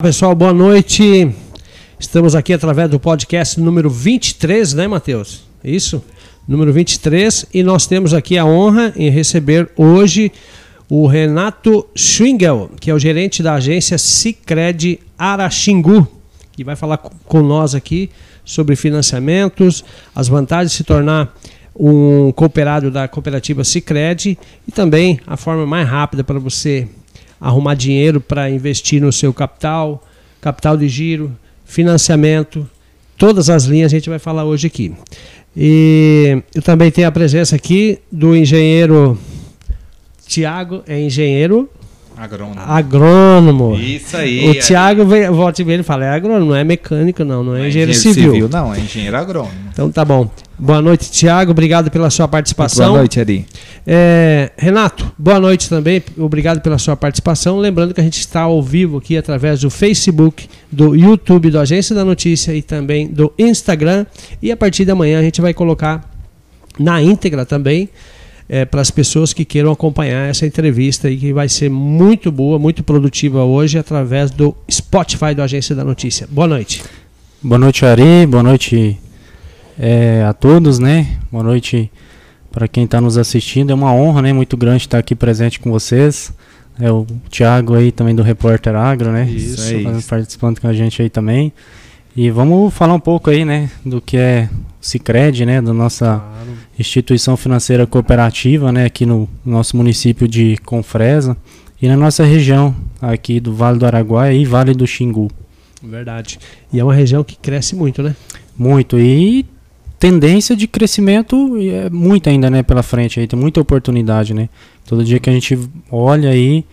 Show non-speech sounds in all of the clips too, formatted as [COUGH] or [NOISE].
Pessoal, boa noite. Estamos aqui através do podcast número 23, né, Matheus? Isso? Número 23. E nós temos aqui a honra em receber hoje o Renato Schwingel, que é o gerente da agência Cicred Araxingu, que vai falar com nós aqui sobre financiamentos, as vantagens de se tornar um cooperado da cooperativa Cicred e também a forma mais rápida para você arrumar dinheiro para investir no seu capital, capital de giro, financiamento, todas as linhas a gente vai falar hoje aqui. E eu também tenho a presença aqui do engenheiro Tiago, é engenheiro Agrônomo. Agrônomo. Isso aí. O Tiago volta e meia ele fala, é agrônomo, não é mecânico não, não é, Não é engenheiro, civil. Não, é engenheiro agrônomo. Então tá bom. Boa noite, Tiago, obrigado pela sua participação. Boa noite, Ari. É, Renato, boa noite também. Obrigado pela sua participação. Lembrando que a gente está ao vivo aqui através do Facebook, do YouTube do Agência da Notícia e também do Instagram. E a partir da manhã a gente vai colocar na íntegra também é, para as pessoas que queiram acompanhar essa entrevista e que vai ser muito boa, muito produtiva hoje através do Spotify do Agência da Notícia. Boa noite. Boa noite, Ari. Boa noite é, a todos, né? Boa noite para quem está nos assistindo. É uma honra, né? Muito grande estar aqui presente com vocês. É o Thiago aí também do Repórter Agro, né? Isso, Isso é isso. participando com a gente aí também. E vamos falar um pouco aí, né, do que é Cicred, né, da nossa instituição financeira cooperativa, né, aqui no nosso município de Confresa e na nossa região aqui do Vale do Araguaia e Vale do Xingu. Verdade. E é uma região que cresce muito, né? Muito. E tendência de crescimento é muito ainda, né, pela frente aí, tem muita oportunidade, né? Todo dia que a gente olha aí,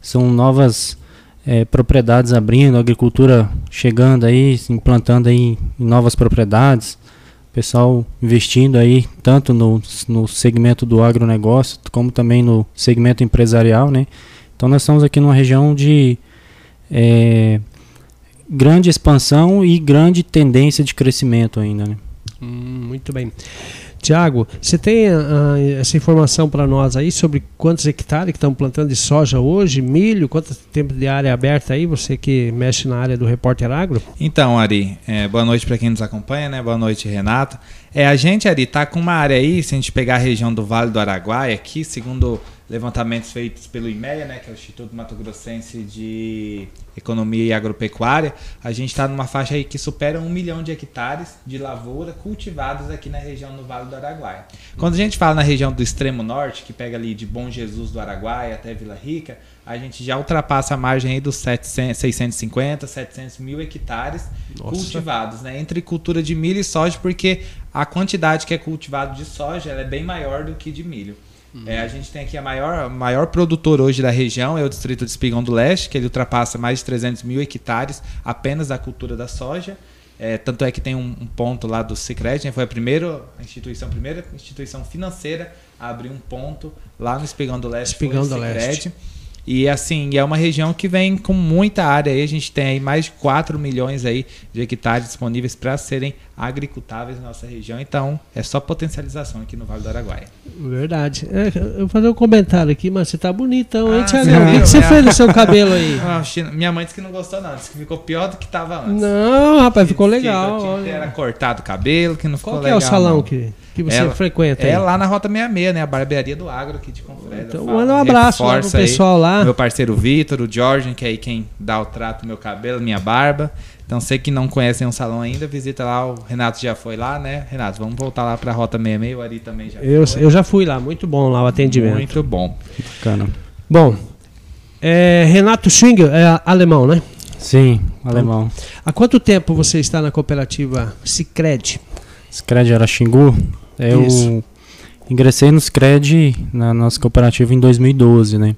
são novas é, propriedades abrindo, agricultura chegando aí, se implantando aí em novas propriedades, pessoal investindo aí tanto no, no segmento do agronegócio como também no segmento empresarial, né? Então nós estamos aqui numa região de é, grande expansão e grande tendência de crescimento ainda, né? Hum, muito bem. Tiago, você tem essa informação para nós aí sobre quantos hectares que estão plantando de soja hoje, milho, quanto tempo de área aberta aí, você que mexe na área do Repórter Agro? Então, Ari, é, boa noite para quem nos acompanha, né? Boa noite, Renato. É, a gente, Ari, tá com uma área aí, se a gente pegar a região do Vale do Araguaia, aqui, segundo levantamentos feitos pelo IMEA, né, que é o Instituto Mato Grossense de Economia e Agropecuária, a gente está numa faixa aí que supera um milhão de hectares de lavoura cultivados aqui na região do Vale do Araguaia. Quando a gente fala na região do extremo norte, que pega ali de Bom Jesus do Araguaia até Vila Rica, a gente já ultrapassa a margem aí dos 700, 650, 700 mil hectares Nossa. cultivados, né, entre cultura de milho e soja, porque a quantidade que é cultivado de soja é bem maior do que de milho. É, a gente tem aqui a maior, maior produtor hoje da região, é o distrito de Espigão do Leste, que ele ultrapassa mais de 300 mil hectares apenas da cultura da soja. É, tanto é que tem um, um ponto lá do Cicred, né, foi a primeira instituição, a primeira instituição financeira a abrir um ponto lá no Espigão do Leste. Espigão do Sicredi. Leste. E assim, é uma região que vem com muita área aí. A gente tem aí mais de 4 milhões aí de hectares disponíveis para serem agricultáveis na nossa região. Então, é só potencialização aqui no Vale do Araguaia. Verdade. É, eu vou fazer um comentário aqui, mas você tá bonitão, hein, Ah, O que, que você Minha- fez no seu [LAUGHS] cabelo aí? Ah, minha mãe disse que não gostou, não. Disse que ficou pior do que estava antes. Não, rapaz, ficou que legal. que olha. Era cortado o cabelo, que não ficou Qual que é legal. o salão não. que, que você Ela- frequenta É aí? lá na Rota 66, né? A barbearia do Agro aqui de Confresa. Então, manda um abraço lá pro pessoal lá. Meu parceiro Vitor, o Jorge, que é aí quem dá o trato do meu cabelo, minha barba. Então, você que não conhece um salão ainda, visita lá. O Renato já foi lá, né? Renato, vamos voltar lá pra Rota 66. O Ari também já Eu, foi. eu já fui lá, muito bom lá o atendimento. Muito bom. Bacana. Bom, é, Renato Schwingel é alemão, né? Sim, alemão. Há quanto tempo você está na cooperativa Cicred? Scred Araxingu. Eu Isso. ingressei no Scred na nossa cooperativa em 2012, né?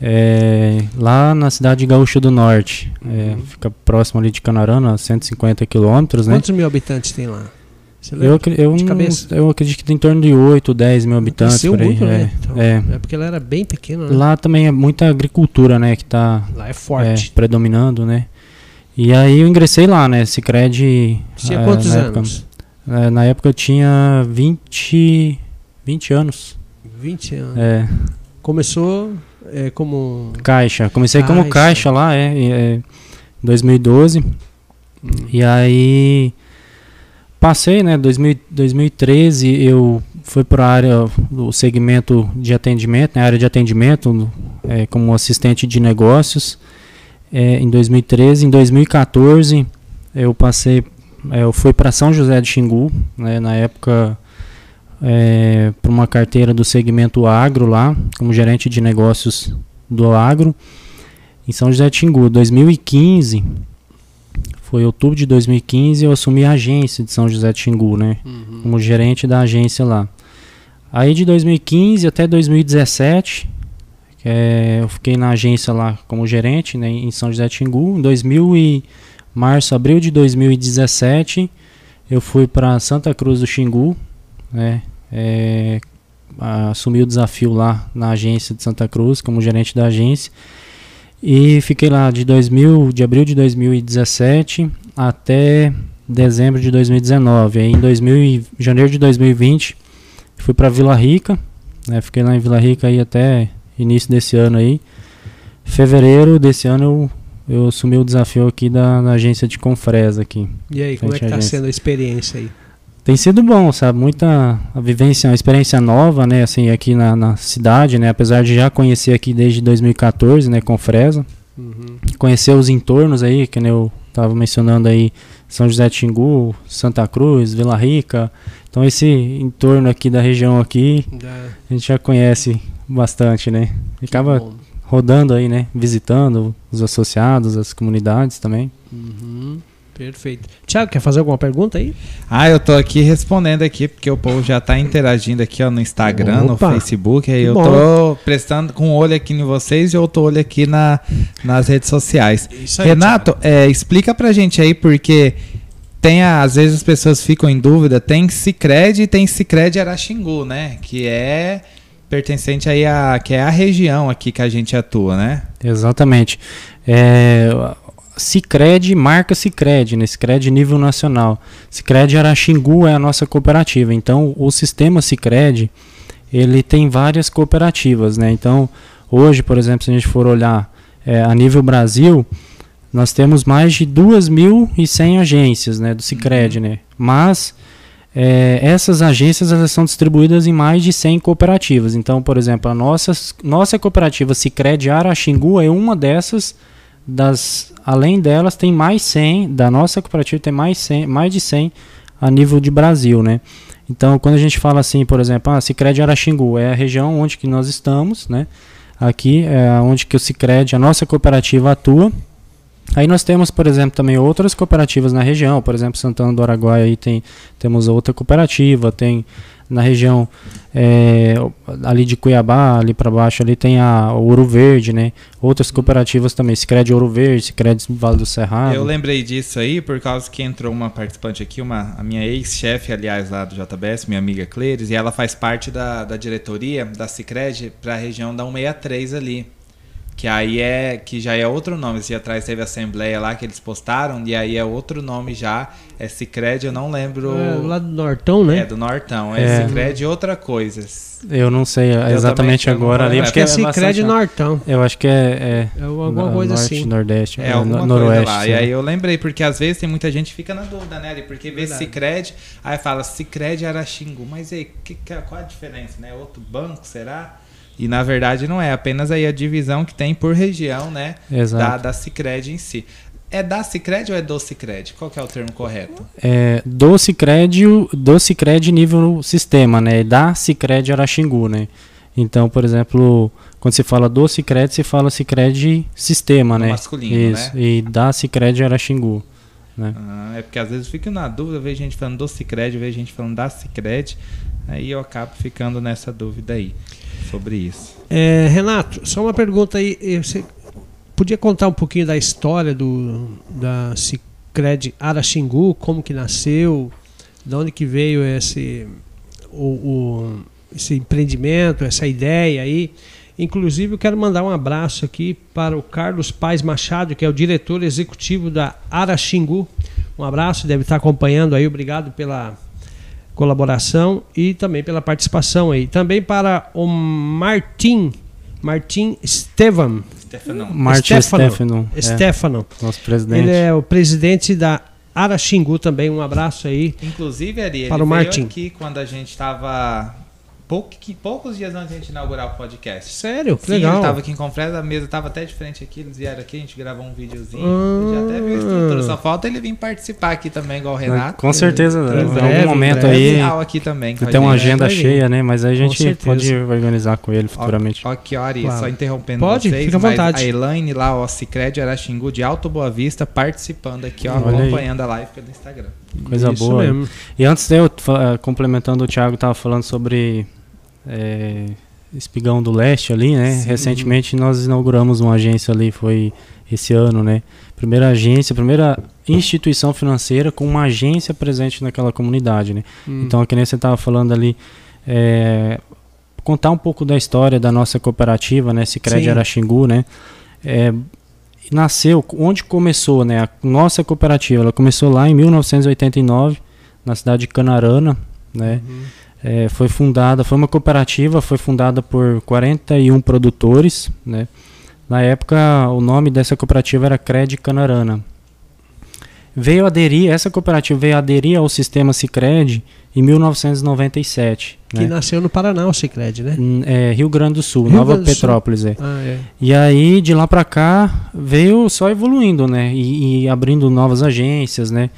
É, lá na cidade de Gaúcha do Norte, é, Uhum. fica próximo ali de Canarana, 150 quilômetros, né? Quantos mil habitantes tem lá? Eu, eu, eu acredito que tem em torno de 8, 10 mil habitantes por aí. muito, é, né? Então, é. é porque ela era bem pequena, né? Lá também é muita agricultura, né, que está Lá é forte. predominando, né? E aí eu ingressei lá, né, Cicred. Tinha é, quantos anos? É, na época eu tinha 20, 20 anos. 20 anos. É, Começou é, como. caixa. Comecei como Caixa. caixa lá, é. e, é, 2012. E aí passei, né, 2000, 2013 eu fui para a área do segmento de atendimento, né, área de atendimento, é, como assistente de negócios. É, em 2013, em 2014 eu passei, eu fui para São José de Xingu, né, na época é, para uma carteira do segmento agro lá, como gerente de negócios do agro, em São José de Xingu. 2015 foi outubro de 2015 eu assumi a agência de São José de Xingu, né? Uhum. Como gerente da agência lá. Aí de 2015 até 2017, é, eu fiquei na agência lá como gerente, né, em São José de Xingu. Em 2000 e março, abril de 2017, eu fui para Santa Cruz do Xingu, né? É, assumi o desafio lá na agência de Santa Cruz como gerente da agência. E fiquei lá de 2000, de abril de 2017 até dezembro de 2019. Aí em 2000, janeiro de 2020 fui para Vila Rica, né? Fiquei lá em Vila Rica aí até início desse ano aí. Fevereiro desse ano eu, eu assumi o desafio aqui da, da agência de Confresa aqui. E aí, como é que está sendo a experiência aí? Tem sido bom, sabe? Muita a vivência, uma experiência nova, né? Assim, aqui na, na cidade, né? Apesar de já conhecer aqui desde 2014, né? Com Fresa. Uhum. Conhecer os entornos aí, que eu estava mencionando aí, São José de Xingu, Santa Cruz, Vila Rica. Então esse entorno aqui da região aqui, a gente já conhece bastante, né? Acaba rodando aí, né? Visitando os associados, as comunidades também. Uhum. Perfeito. Tiago, quer fazer alguma pergunta aí? Ah, eu tô aqui respondendo aqui, porque o povo já tá interagindo aqui ó, no Instagram, Opa, no Facebook. Aí eu bom. tô prestando com o olho aqui em vocês e outro olho aqui na, nas redes sociais. Aí, Renato, é, explica pra gente aí, porque tem às vezes as pessoas ficam em dúvida, tem Cicred e tem Cicred Araxingu, né? Que é pertencente aí a que é a região aqui que a gente atua, né? Exatamente. É, Cicred, marca Cicred, né? Cicred nível nacional. Cicred Araxingu é a nossa cooperativa. Então, o sistema Cicred, ele tem várias cooperativas, né? Então, hoje, por exemplo, se a gente for olhar é, a nível Brasil, nós temos mais de 2.100 agências, né, do Cicred, uhum. né? Mas é, essas agências elas são distribuídas em mais de 100 cooperativas. Então, por exemplo, a nossa, nossa cooperativa Cicred Araxingu é uma dessas das além delas tem mais 100 da nossa cooperativa tem mais 100, mais de 100 a nível de Brasil, né? Então, quando a gente fala assim, por exemplo, ah, Sicredi Araxingu é a região onde que nós estamos, né? Aqui é onde que o Sicredi, a nossa cooperativa atua. Aí nós temos, por exemplo, também outras cooperativas na região, por exemplo, Santana do Araguaia aí tem temos outra cooperativa, tem na região é, ali de Cuiabá, ali para baixo, ali tem a Ouro Verde, né? Outras cooperativas também, Sicredi Ouro Verde, Sicredi Vale do Cerrado. Eu lembrei disso aí por causa que entrou uma participante aqui, uma, a minha ex-chefe, aliás, lá do JBS, minha amiga Cleires, e ela faz parte da, da diretoria da Sicredi para a região da 163 ali. Que aí é. Que já é outro nome. Esse dia atrás teve a assembleia lá que eles postaram. E aí é outro nome já. É Cicred, eu não lembro. É, lá do Nortão, né? É, do Nortão. É, é. Cicred outra coisa. Eu não sei eu exatamente agora ali. Acho que é Cicred Nortão. Eu acho que é. É, é alguma coisa norte, assim. Nordeste. É, alguma noroeste. Coisa lá. E aí eu lembrei, porque às vezes tem muita gente que fica na dúvida, né? Porque vê Cicred, aí fala Cicred Araxingu. Mas aí, que, qual a diferença, né? Outro banco, será? E na verdade não é, apenas aí a divisão que tem por região, né? Exato. Da, da Cicred em si. É da Cicred ou é do Cicred? Qual que é o termo correto? É do Cicred, do Cicred nível sistema, né? Da Cicred Araxingu, né? Então, por exemplo, quando se fala do Cicred, se fala Cicred sistema, no né? Masculino, Isso, né? E da Cicred Araxingu. Né? Ah, é porque às vezes eu fico na dúvida, vejo gente falando do Cicred, vejo gente falando da Cicred, aí eu acabo ficando nessa dúvida aí sobre isso. É, Renato, só uma pergunta aí. Você podia contar um pouquinho da história do da Cicred Araxingu, como que nasceu, de onde que veio esse, o, o, esse empreendimento, essa ideia aí. Inclusive, eu quero mandar um abraço aqui para o Carlos Paz Machado, que é o diretor executivo da Araxingu. Um abraço, deve estar acompanhando aí. Obrigado pela colaboração e também pela participação aí. Também para o Martim Martim Estevam. Stefano. Martin Stefano. Stefano, é, Stefano. nosso presidente. Ele é o presidente da Araxingu também. Um abraço aí. Inclusive, Ari, ele Para o veio Martin. aqui quando a gente estava... Pouco, que- poucos dias antes de a gente inaugurar o podcast. Sério? Que Sim, legal. ele tava aqui em Confresa, a mesa tava até de frente aqui, eles vieram aqui, a gente gravou um videozinho. Ah. Já até viu a estrutura, só falta ele vir participar aqui também, igual o Renato. Com certeza, Em em algum breve, momento em aí aqui também. tem uma agenda cheia, né? Mas aí a gente pode organizar com ele futuramente. Ó, ó, Ari, Claro. só interrompendo Pode, vocês, fica à vontade. a Elaine lá, ó, Cicred Araxingu de Alto Boa Vista, participando aqui, ó, Olha aí. acompanhando a live pelo Instagram. Coisa Isso boa. mesmo. E antes de eu eh, complementando, o Thiago estava falando sobre eh, Espigão do Leste ali, né? Sim. Recentemente nós inauguramos uma agência ali, foi esse ano, né? Primeira agência, primeira instituição financeira com uma agência presente naquela comunidade, né? Hum. Então, que nem você estava falando ali, é, contar um pouco da história da nossa cooperativa, né? Sicredi. Araxingu, né? É, nasceu, onde começou, né? A nossa cooperativa, ela começou lá em 1989, na cidade de Canarana, né? Uhum. É, foi fundada, foi uma cooperativa, foi fundada por 41 produtores, né? Na época, o nome dessa cooperativa era Cred Canarana. Veio aderir, essa cooperativa veio aderir ao sistema Sicredi em 1997, Que né? nasceu no Paraná, o Cicred, né? Em, é, Rio Grande do Sul, Rio Nova do Sul. Petrópolis, é. Ah, é. E aí, de lá pra cá, veio só evoluindo, né? E, e abrindo novas agências, né?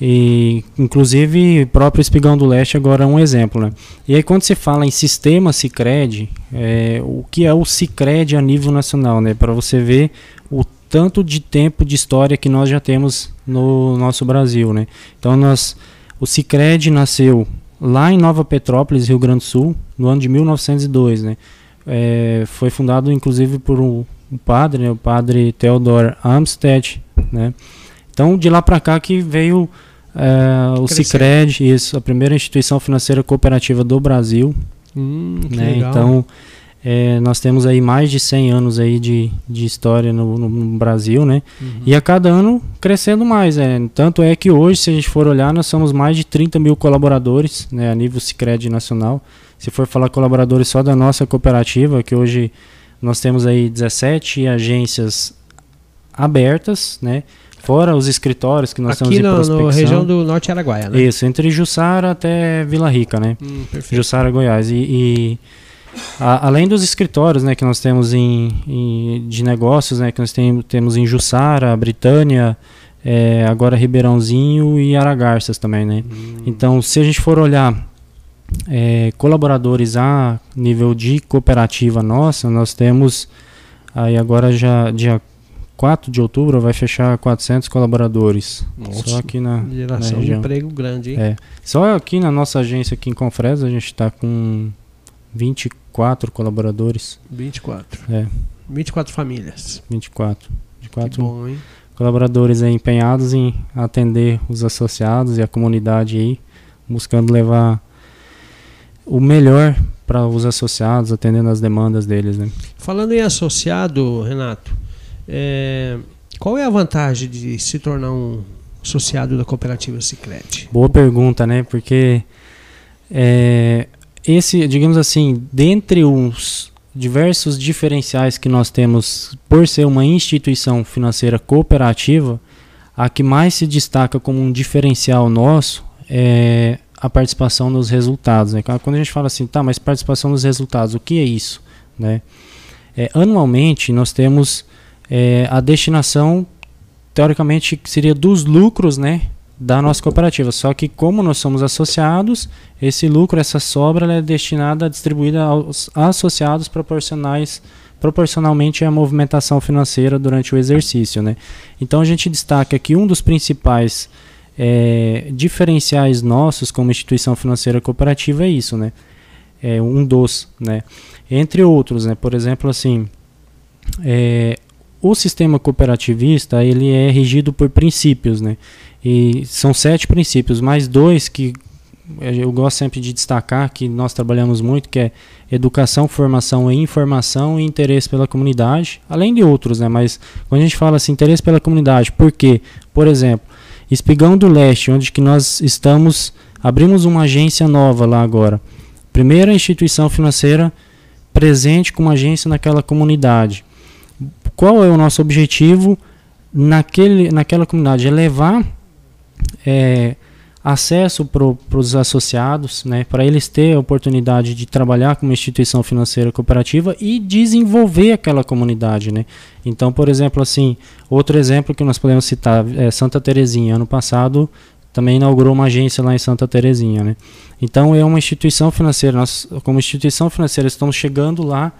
E, inclusive, o próprio Espigão do Leste agora é um exemplo, né? E aí, quando se fala em sistema Cicred, é, o que é o Cicred a nível nacional, né? Para você ver o tanto de tempo de história que nós já temos no nosso Brasil, né? Então, nós, o Cicred nasceu lá em Nova Petrópolis, Rio Grande do Sul, no ano de 1902, né? É, foi fundado inclusive por um, um padre, né, o padre Theodor Amstead, né? Então de lá para cá que veio é, o. Sicredi, isso, a primeira instituição financeira cooperativa do Brasil, Hum, né? Então é, nós temos aí mais de 100 anos aí de, de história no, no- Brasil, né? Uhum. E a cada ano crescendo mais, é. Tanto é que hoje, se a gente for olhar, nós somos mais de 30 mil colaboradores, né, a nível Sicredi nacional. Se for falar colaboradores só da nossa cooperativa, que hoje nós temos aí 17 agências abertas, né? Fora os escritórios que nós Aqui temos em na prospecção. região do Norte Araguaia, né? Isso, entre Jussara até Vila Rica, né? Hum, perfeito. Jussara, Goiás. E, e a- além dos escritórios né, que nós temos em, em- de negócios, né, que nós tem, temos em Jussara, Britânia, é, agora Ribeirãozinho e Aragarças também. Né? Hum. Então, se a gente for olhar é, colaboradores a nível de cooperativa nossa, nós temos aí agora já dia 4 de outubro vai fechar 400 colaboradores. Nossa, Só aqui na, na Geração de região. emprego grande, hein? É. Só aqui na nossa agência aqui em Confresa a gente está com 24 colaboradores. 24. É, 24 famílias. 24. Que 24 bom, hein? colaboradores aí empenhados em atender os associados e a comunidade aí, buscando levar o melhor para os associados, atendendo as demandas deles, né? Falando em associado, Renato, é, qual é a vantagem de se tornar um associado da cooperativa Sicredi? Boa pergunta, né? Porque é, esse, digamos assim, dentre os diversos diferenciais que nós temos por ser uma instituição financeira cooperativa, a que mais se destaca como um diferencial nosso é a participação nos resultados. Né? Quando a gente fala assim, tá, mas participação nos resultados, o que é isso? Né? É, anualmente nós temos é, a destinação, teoricamente, seria dos lucros, né? da nossa cooperativa. Só que como nós somos associados, esse lucro, essa sobra, é destinada distribuída aos associados proporcionais proporcionalmente à movimentação financeira durante o exercício, né? Então a gente destaca que um dos principais eh, diferenciais nossos como instituição financeira cooperativa é isso, né? É um dos, né? Entre outros, né? Por exemplo, assim, eh, o sistema cooperativista ele é regido por princípios, né? E são sete princípios, mais dois que eu gosto sempre de destacar, que nós trabalhamos muito, que é educação, formação e informação e interesse pela comunidade, além de outros, né? Mas quando a gente fala assim, interesse pela comunidade, por quê? Por exemplo, Espigão do Leste, onde que nós estamos, abrimos uma agência nova lá agora. Primeira instituição financeira presente como agência naquela comunidade. Qual é o nosso objetivo naquele, naquela comunidade? É levar é, acesso para os associados, né, para eles terem a oportunidade de trabalhar com uma instituição financeira cooperativa e desenvolver aquela comunidade. Né. Então, por exemplo, assim, outro exemplo que nós podemos citar é Santa Terezinha. Ano passado também inaugurou uma agência lá em Santa Terezinha. Né. Então, é uma instituição financeira. Nós, como instituição financeira, estamos chegando lá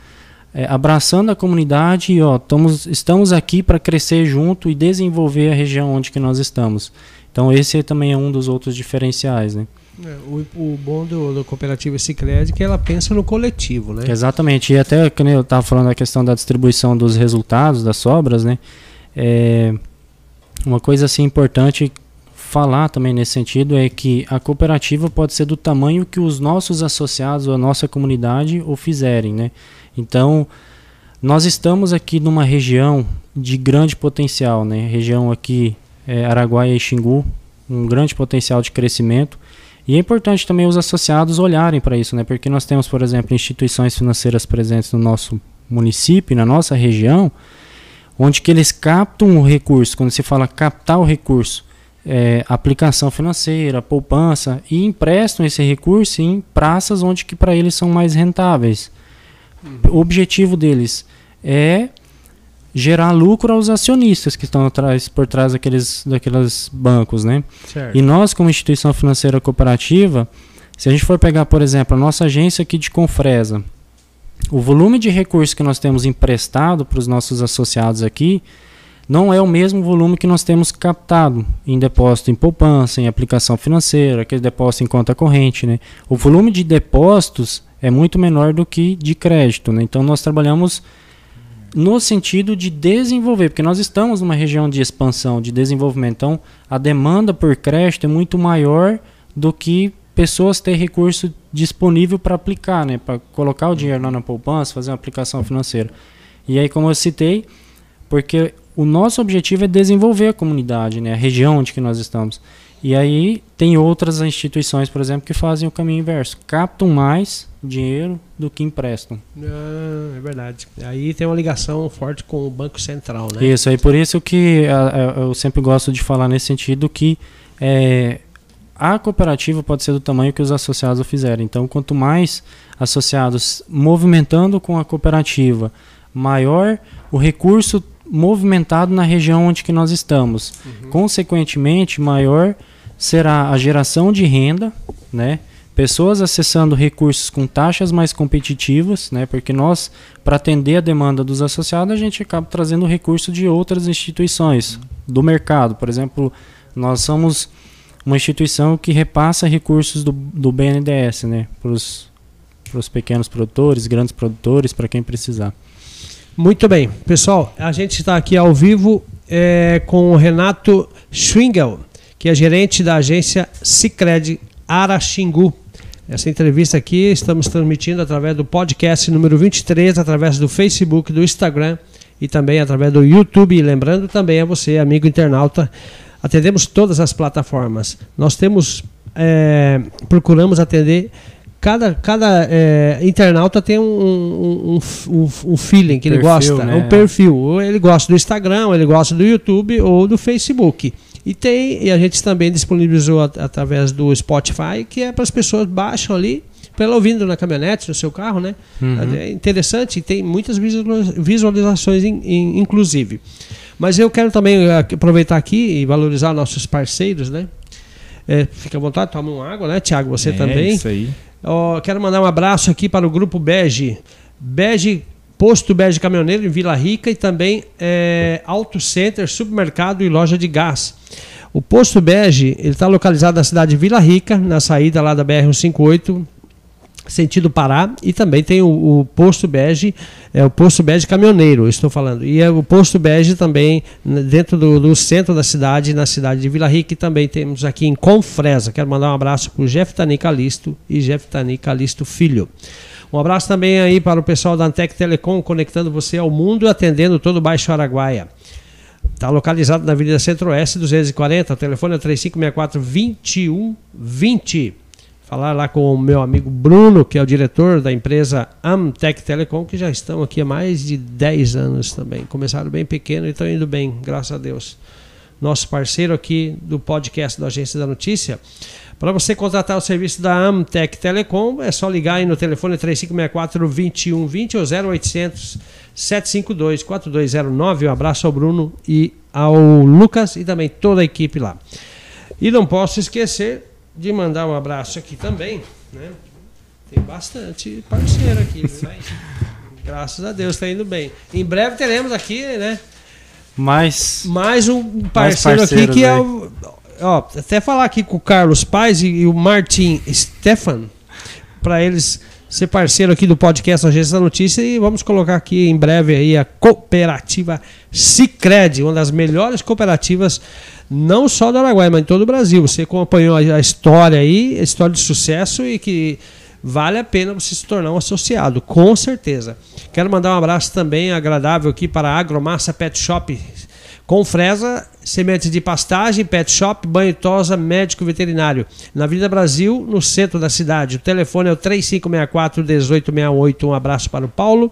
é, abraçando a comunidade e ó, estamos, estamos aqui para crescer junto e desenvolver a região onde que nós estamos. Então esse também é um dos outros diferenciais, né? É, o, o, bom do, do cooperativa Sicredi é que ela pensa no coletivo, né? Exatamente. E até que eu estava falando da questão da distribuição dos resultados das sobras, né? É, uma coisa assim importante falar também nesse sentido é que a cooperativa pode ser do tamanho que os nossos associados ou a nossa comunidade o fizerem, né? Então, nós estamos aqui numa região de grande potencial, né? Região aqui é, Araguaia e Xingu, um grande potencial de crescimento. E é importante também os associados olharem para isso, né? Porque nós temos, por exemplo, instituições financeiras presentes no nosso município, na nossa região, onde que eles captam o recurso, quando se fala captar o recurso, é, aplicação financeira, poupança, e emprestam esse recurso em praças onde que para eles são mais rentáveis. O objetivo deles é gerar lucro aos acionistas que estão atrás, por trás daqueles, daqueles bancos, né? Certo. E nós, como instituição financeira cooperativa, se a gente for pegar, por exemplo, a nossa agência aqui de Confresa, o volume de recursos que nós temos emprestado para os nossos associados aqui não é o mesmo volume que nós temos captado em depósito em poupança, em aplicação financeira, aquele depósito em conta corrente, né? O volume de depósitos é muito menor do que de crédito, né? Então nós trabalhamos no sentido de desenvolver, porque nós estamos numa região de expansão, de desenvolvimento. Então, a demanda por crédito é muito maior do que pessoas ter recurso disponível para aplicar, né, para colocar o dinheiro lá na poupança, fazer uma aplicação financeira. E aí, como eu citei, porque o nosso objetivo é desenvolver a comunidade, né, a região onde que nós estamos. E aí tem outras instituições, por exemplo, que fazem o caminho inverso, captam mais dinheiro do que emprestam. Ah, é verdade. Aí tem uma ligação forte com o Banco Central, né? Isso, aí por isso que a, a, eu sempre gosto de falar nesse sentido que é, a cooperativa pode ser do tamanho que os associados o fizerem. Então, quanto mais associados movimentando com a cooperativa, maior o recurso movimentado na região onde que nós estamos. Uhum. Consequentemente, maior será a geração de renda, né? Pessoas acessando recursos com taxas mais competitivas, né? Porque nós, para atender a demanda dos associados, a gente acaba trazendo recurso de outras instituições do mercado. Por exemplo, nós somos uma instituição que repassa recursos do, do BNDES, né? Para os pequenos produtores, grandes produtores, para quem precisar. Muito bem, pessoal, a gente está aqui ao vivo é, com o Renato Schwingel que é gerente da agência Cicred Araxingu. Essa entrevista aqui estamos transmitindo através do podcast número 23, através do Facebook, do Instagram e também através do YouTube. E lembrando também a você, amigo internauta, atendemos todas as plataformas. Nós temos, é, procuramos atender cada, cada é, internauta tem um, um, um, um feeling que perfil, ele gosta, né? um perfil. Ele gosta do Instagram, ele gosta do YouTube ou do Facebook. E tem, e a gente também disponibilizou at através do Spotify, que é para as pessoas baixam ali, para ela ouvindo na caminhonete, no seu carro, né? Uhum. É interessante tem muitas visualizações, in, in, inclusive. Mas eu quero também eh, aproveitar aqui e valorizar nossos parceiros, né? É, fica à vontade, toma uma água, né, Tiago? Você é, também. Isso aí. Oh, quero mandar um abraço aqui para o grupo Bege. Bege Posto Bege Caminhoneiro em Vila Rica e também é, Auto Center, supermercado e loja de gás. O Posto Bege está localizado na cidade de Vila Rica, na saída lá da BR-158, sentido Pará, e também tem o, o, posto Bege, é o posto Bege caminhoneiro, estou falando. E é o posto Bege também né, dentro do, do, centro da cidade, na cidade de Vila Rica, e também temos aqui em Confresa. Quero mandar um abraço para o Jeff Tani Calisto e Jeff Tani Calisto Filho. Um abraço também aí para o pessoal da Antec Telecom, conectando você ao mundo e atendendo todo o Baixo Araguaia. Está localizado na Avenida Centro-Oeste 240, o telefone é 3564 2120. falar lá com o meu amigo Bruno, que é o diretor da empresa Amtec Telecom, que já estão aqui há mais de 10 anos também. Começaram bem pequeno e estão indo bem, graças a Deus. Nosso parceiro aqui do podcast da Agência da Notícia. Para você contratar o serviço da Amtec Telecom, é só ligar aí no telefone 3564-2120 ou 0800 752 4209. Um abraço ao Bruno e ao Lucas e também toda a equipe lá. E não posso esquecer de mandar um abraço aqui também, né? Tem bastante parceiro aqui? Graças a Deus está indo bem. Em breve teremos aqui, né? Mais, Mais um parceiro Mais aqui que é parceiros o. Ó, até falar aqui com o Carlos Paz e, e o Martin Stefan, para eles ser parceiro aqui do podcast Agência da Notícia e vamos colocar aqui em breve aí a cooperativa Cicred, uma das melhores cooperativas não só do Araguaia, mas em todo o Brasil. Você acompanhou a a história aí, a história de sucesso e que vale a pena você se tornar um associado, com certeza. Quero mandar um abraço também agradável aqui para a Agromassa Pet Shop com fresa, sementes de pastagem, pet shop, banho e tosa, médico veterinário. Na Avenida Brasil, no centro da cidade. O telefone é o 3564-1868. Um abraço para o Paulo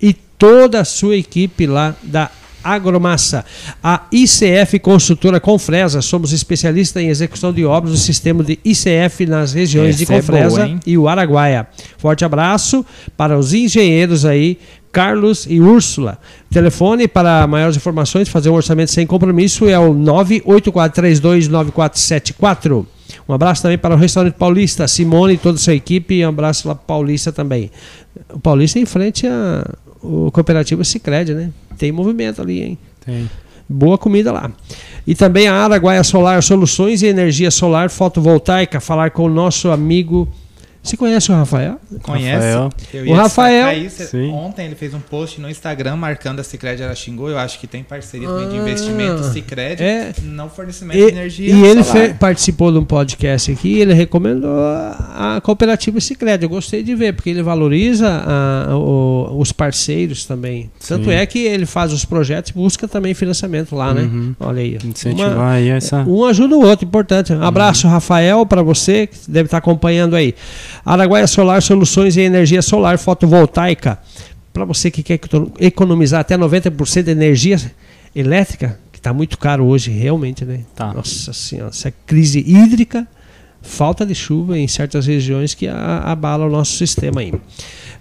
e toda a sua equipe lá da Agromassa. A ICF Construtora Confresa, somos especialistas em execução de obras do sistema de ICF nas regiões de Essa é Confresa boa, hein? e o Araguaia. Forte abraço para os engenheiros aí, Carlos e Úrsula. Telefone para maiores informações, fazer um orçamento sem compromisso é o 984329474. Um abraço também para o Restaurante Paulista, Simone e toda a sua equipe, e um abraço lá para Paulista também. O Paulista em frente à o cooperativa Sicredi, né? Tem movimento ali, hein? tem. Boa comida lá. E também a Araguaia Solar Soluções e Energia Solar Fotovoltaica. Falar com o nosso amigo. Você conhece o Rafael? Conhece? Rafael. Eu O ia Rafael- isso. Ontem ele fez um post no Instagram marcando a Cicred Araxingu. Eu acho que tem parceria também de Ah, investimento Cicred é. não fornecimento E, de energia. e ele fe- participou de um podcast aqui e ele recomendou a, a cooperativa Sicredi. Eu gostei de ver, porque ele valoriza a- o- os parceiros também. Tanto Sim. é que ele faz os projetos e busca também financiamento lá, né? Uhum. Olha aí. Incentivar Uma- aí essa. Um ajuda o outro, importante. Um abraço, Rafael, para você que deve estar acompanhando aí. Araguaia Solar Soluções em Energia Solar Fotovoltaica. Para você que quer economizar até 90% de energia elétrica, que está muito caro hoje, realmente, né? Tá. Nossa Senhora, essa crise hídrica, falta de chuva em certas regiões que abala o nosso sistema aí.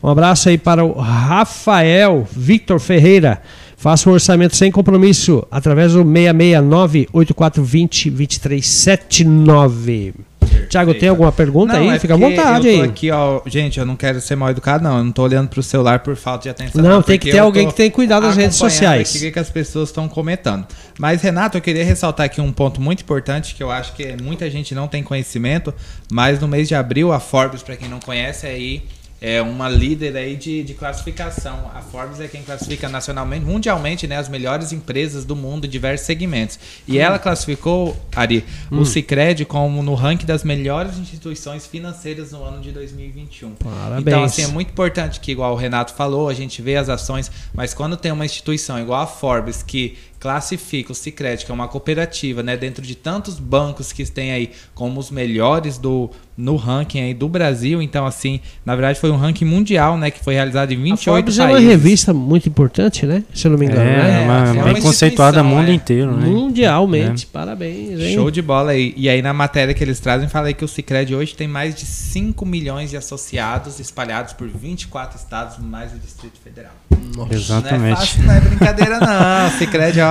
Um abraço aí para o Rafael Victor Ferreira. Faça um orçamento sem compromisso através do 669 8420 2379. Tiago, tem alguma pergunta Não, aí? é Fica à vontade eu tô aí. aqui, ó, gente, eu não quero ser mal educado, não. Eu não tô olhando pro celular por falta de atenção. Não, tem que ter alguém que tem cuidado das redes sociais. o que as pessoas estão comentando. Mas, Renato, eu queria ressaltar aqui um ponto muito importante que eu acho que muita gente não tem conhecimento, mas no mês de abril, a Forbes, para quem não conhece, aí é uma líder aí de, de classificação. A Forbes é quem classifica nacionalmente, mundialmente, né, as melhores empresas do mundo em diversos segmentos. E ela classificou, Ari, o Cicred como no ranking das melhores instituições financeiras no ano de 2021. Parabéns. Então, assim, é muito importante que, igual o Renato falou, a gente vê as ações, mas quando tem uma instituição igual a Forbes que classifica o Cicred, que é uma cooperativa, né, dentro de tantos bancos que tem aí como os melhores do no ranking aí do Brasil, então assim, na verdade foi um ranking mundial, né, que foi realizado em A 28 Forbes é países. uma revista muito importante, né? Se eu não me engano, É, né? uma, é uma bem conceituada mundo é. inteiro, né? Mundialmente. Parabéns, hein? Show de bola aí. E aí na matéria que eles trazem, fala aí que o Cicred hoje tem mais de 5 milhões de associados espalhados por 24 estados, mais o Distrito Federal. Não é Exatamente. fácil, não é brincadeira não. [LAUGHS] Cicred, ó. É.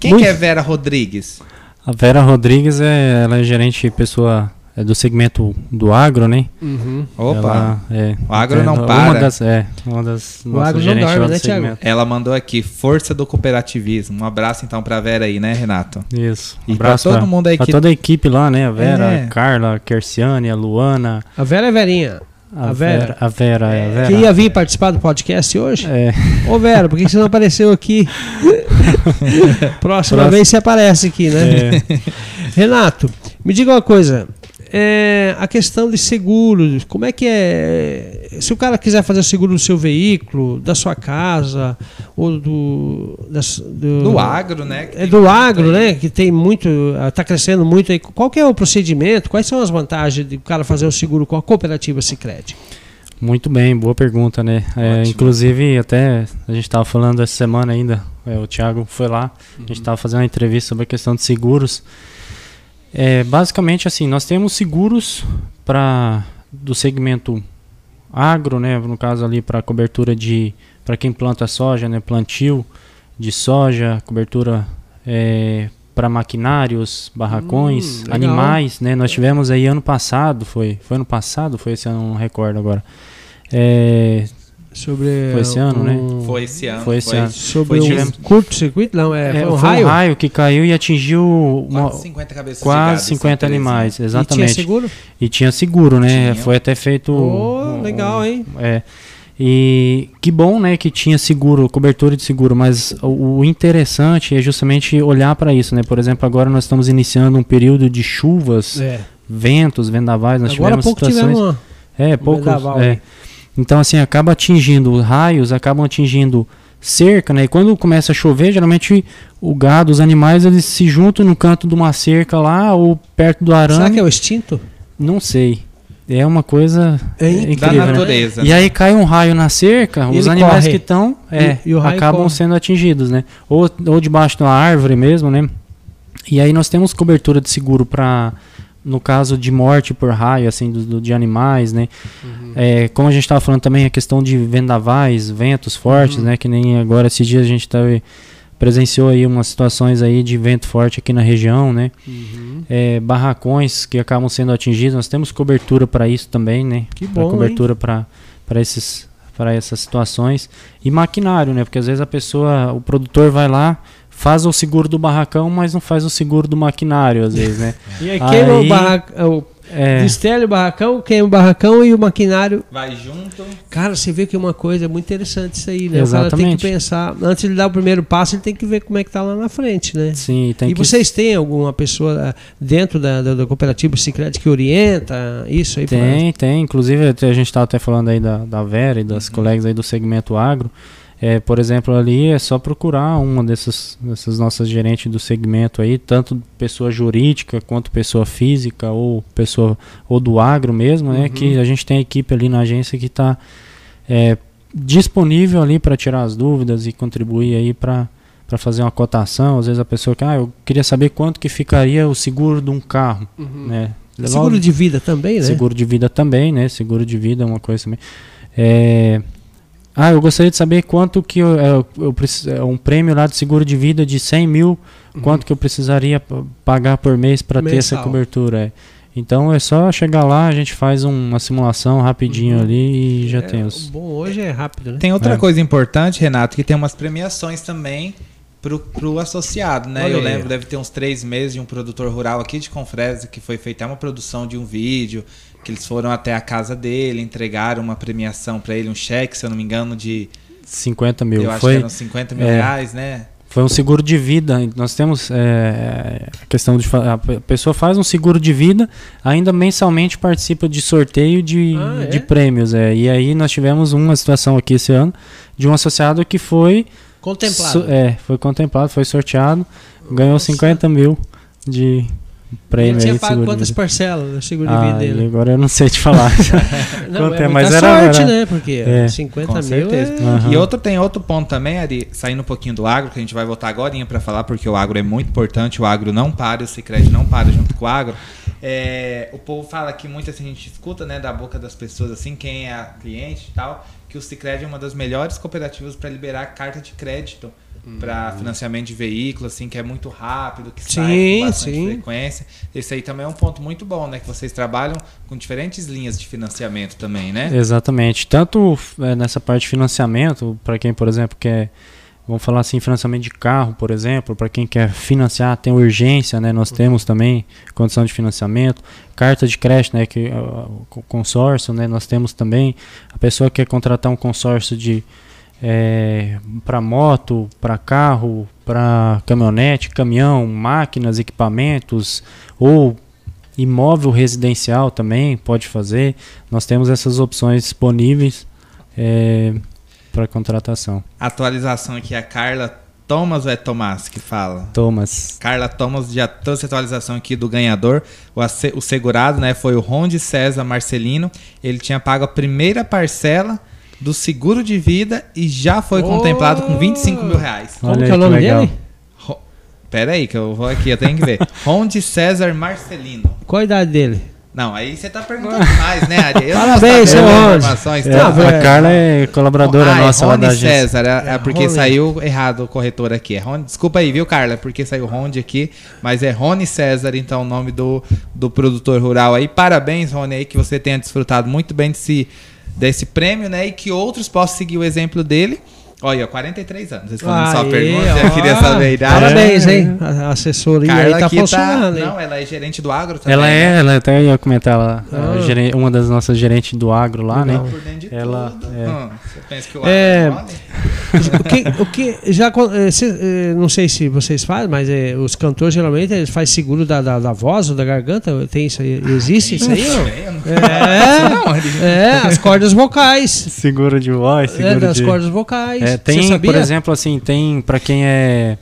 Quem Muito- que é Vera Rodrigues? A Vera Rodrigues é, ela é gerente pessoa é do segmento do agro, né? Uhum. Opa. Ela, é, O agro não uma para. Das, é, uma das O nossas agro não gerentes dorme, né, Thiago? segmento. Ela mandou aqui, força do cooperativismo. Um abraço então pra Vera aí, né, Renato? Isso. Um E pra abraço todo pra, mundo aí pra que- toda a equipe lá, né? A Vera, É. a Carla, a Kersiane, a Luana, A Vera é Verinha. A, A Vera. Vera. A Vera, é, a Vera. Que ia vir participar do podcast hoje? É, Ô Vera, por que você não apareceu aqui? [LAUGHS] Próxima Próximo. vez você aparece aqui, né? é, Renato, me diga uma coisa. É, a questão de seguro, como é que é? Se o cara quiser fazer seguro do seu veículo, da sua casa, ou do. Das, do, Do agro, né? É do agro, aí. né? Que tem muito. Está crescendo muito aí. Qual que é o procedimento? Quais são as vantagens de o cara fazer o seguro com a cooperativa Sicredi? Muito bem, boa pergunta, né? É, inclusive, até a gente estava falando essa semana ainda, é, o Thiago foi lá, a gente estava fazendo uma entrevista sobre a questão de seguros. É, basicamente, assim, nós temos seguros para do segmento agro, né? No caso ali para cobertura de para quem planta soja, né? Plantio de soja, cobertura para maquinários, barracões, Hum, animais, né? Nós tivemos aí ano passado, foi foi ano passado, foi esse ano, não recordo agora. É, Sobre. Foi esse ano, né? um- Foi esse ano. Foi esse ano. Sobre Foi um curto-circuito? Não, é, é, foi um raio. um raio que caiu e atingiu uma- Quase 50 cabeças quase gado, isso é 50 interessante. animais, E tinha exatamente. seguro? E tinha seguro, né? Tinha. Foi até feito. Oh, um- legal, hein? É. E que bom, né, que tinha seguro, cobertura de seguro, mas o, o interessante é justamente olhar para isso, né? Por exemplo, agora nós estamos iniciando um período de chuvas, É. ventos, vendavais, nós Agora tivemos pouco situações. tivemos uma. É, poucos. vendaval é. aí. Então, assim, acaba atingindo raios, acabam atingindo cerca, né? E quando começa a chover, geralmente o gado, os animais, eles se juntam no canto de uma cerca lá ou perto do arame. Será que é o extinto? Não sei. É uma coisa É é in- Da incrível, né? natureza. E aí cai um raio na cerca, E os animais corre. que estão é, E- e o raio acabam corre. sendo atingidos, né? Ou, ou debaixo de uma árvore mesmo, né? E aí nós temos cobertura de seguro para no caso de morte por raio, assim, do, do- de animais, né? Uhum. É, como a gente estava falando também, a questão de vendavais, ventos fortes, Uhum. né? Que nem agora esses dias a gente teve, presenciou aí umas situações aí de vento forte aqui na região, né? Uhum. É, barracões que acabam sendo atingidos, nós temos cobertura para isso também, né? Que Pra bom, cobertura para para esses para essas situações e maquinário, né? Porque às vezes a pessoa, o produtor vai lá, faz o seguro do barracão, mas não faz o seguro do maquinário às vezes, né? [LAUGHS] E aí queima Aí- o barracão. É, o barracão, queima o barracão e o maquinário. Vai junto. Cara, você vê que é uma coisa muito interessante isso aí, né? O cara tem Exatamente. que pensar. Antes de dar o primeiro passo, ele tem que ver como é que tá lá na frente, né? sim, tem e que vocês têm alguma pessoa ah, dentro da, da, da cooperativa Sicredi que orienta isso aí? pra- Tem, tem. Inclusive, a gente estava até falando aí da, da Vera e das colegas aí do segmento agro. É, por exemplo, ali é só procurar uma dessas, dessas nossas gerentes do segmento aí, tanto pessoa jurídica quanto pessoa física ou pessoa ou do agro mesmo, né? Uhum. Que a gente tem a equipe ali na agência que está disponível ali para tirar as dúvidas e contribuir aí para para fazer uma cotação. Às vezes a pessoa que, ah, eu queria saber quanto que ficaria o seguro de um carro, Uhum. né? Seguro de vida também, né? Seguro de vida também, né? Seguro de vida é uma coisa também. É, Ah, eu gostaria de saber quanto que eu, eu, eu preciso, é um prêmio lá de seguro de vida de 100 mil, quanto que eu precisaria pagar por mês para ter essa cobertura. é. Então é só chegar lá, a gente faz um- uma simulação rapidinho Uhum. ali e já É, tem os. Bom, hoje é rápido, né? Tem outra É. coisa importante, Renato, que tem umas premiações também pro, pro associado, né? Olha Eu lembro, deve ter uns três meses de um produtor rural aqui de Confresa que foi feita uma produção de um vídeo, que eles foram até a casa dele, entregaram uma premiação para ele, um cheque, se eu não me engano, de 50 mil. eu acho que Foi, eram 50 mil é. reais, né? foi um seguro de vida. Nós temos é, a questão de. A pe- pessoa faz um seguro de vida, ainda mensalmente participa de sorteio de, Ah, é? de prêmios. É. E aí nós tivemos uma situação aqui esse ano de um associado que foi. Contemplado. so- é, foi contemplado, foi sorteado, ganhou Nossa. 50 mil de prêmio Ele tinha pago quantas parcelas do seguro de Ah, vida dele? agora eu não sei te falar. [LAUGHS] Não, quanto é é, mas era- sorte, era- né? Porque É, 50 Com mil certeza. é... Aham. E outro tem outro ponto também, Ari, saindo um pouquinho do agro, que a gente vai voltar agora para falar, porque o agro é muito importante, o agro não para, o Cicred não para junto com o agro. É, o povo fala que muito assim, a gente escuta né, da boca das pessoas, assim, quem é a cliente e tal, que o Cicred é uma das melhores cooperativas para liberar carta de crédito para financiamento de veículo, assim, que é muito rápido, que sai Sim, com bastante sim. frequência. Esse aí também é um ponto muito bom, né? Que vocês trabalham com diferentes linhas de financiamento também, né? Exatamente. Tanto é, nessa parte de financiamento, para quem, por exemplo, quer, vamos falar assim, financiamento de carro, por exemplo, para quem quer financiar, tem urgência, né? Nós temos também condição de financiamento, carta de crédito, né? Que o co- consórcio, né? Nós temos também. A pessoa quer contratar um consórcio de para moto, para carro, para caminhonete, caminhão, máquinas, equipamentos ou Imóvel residencial também pode fazer. Nós temos essas opções disponíveis é, para contratação. Atualização aqui, a Carla Thomas ou é Tomás que fala? Thomas. Carla Thomas já trouxe a atualização aqui do ganhador. O, o segurado né, foi o Ronde César Marcelino. Ele tinha pago a primeira parcela do seguro de vida e já foi oh! contemplado com 25 mil reais. Como Olha que é o nome dele? Pera aí, que eu vou aqui, eu tenho que ver. [LAUGHS] Ronde César Marcelino. Qual a idade dele? Não, aí você tá perguntando mais, né, Ari? Eu Parabéns, seu informações. É, a Carla é colaboradora ah, nossa Rony lá da César, é, é porque Rony. saiu errado o corretor aqui. É Rony, desculpa aí, viu, Carla? É porque saiu Ronde aqui, mas é Rony César, então, o nome do, do produtor rural aí. Parabéns, Rony, aí, que você tenha desfrutado muito bem desse, desse prêmio, né? E que outros possam seguir o exemplo dele. Olha, 43 anos. Respondendo sua pergunta, ó, eu queria saber a idade. Parabéns, hein? A assessoria Carla aí tá funcionando. Tá, não, ela é gerente do agro também. Ela é, né? ela até ia comentar lá. Ah. Gerente, uma das nossas gerentes do agro lá, não. né? Por dentro de ela, tudo. É. Hum, você pensa que o agro é, é [LAUGHS] o que, o que já eh, não sei se vocês fazem, mas é, os cantores geralmente eles fazem seguro da, da, da, voz ou da garganta. Tem isso aí? Existe isso aí? É, [LAUGHS] é, as cordas vocais. Seguro de voz, seguro é, das de... cordas vocais. É, tem, por exemplo, assim, tem para quem é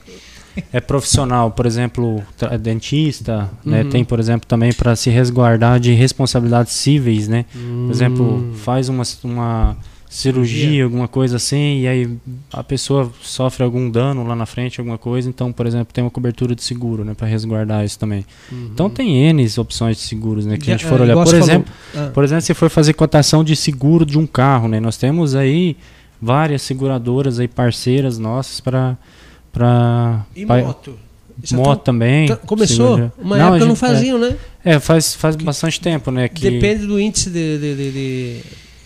é profissional, por exemplo, dentista, né? uhum. né? Tem, por exemplo, também para se resguardar de responsabilidades cíveis, né? Uhum. Por exemplo, hum. faz uma, uma cirurgia, alguma coisa assim, e aí a pessoa sofre algum dano lá na frente, alguma coisa, então, por exemplo, tem uma cobertura de seguro, né, para resguardar isso também. Uhum. Então tem N opções de seguros, né, que a gente for é, olhar. Por exemplo, ah. por exemplo, se for fazer cotação de seguro de um carro, né, nós temos aí várias seguradoras aí parceiras nossas para para e moto. moto tá, também. Tá, começou? Segura. Uma não, época gente, não faziam, é, né? É, faz, faz que, bastante tempo, né? Que... Depende do índice de, de, de, de,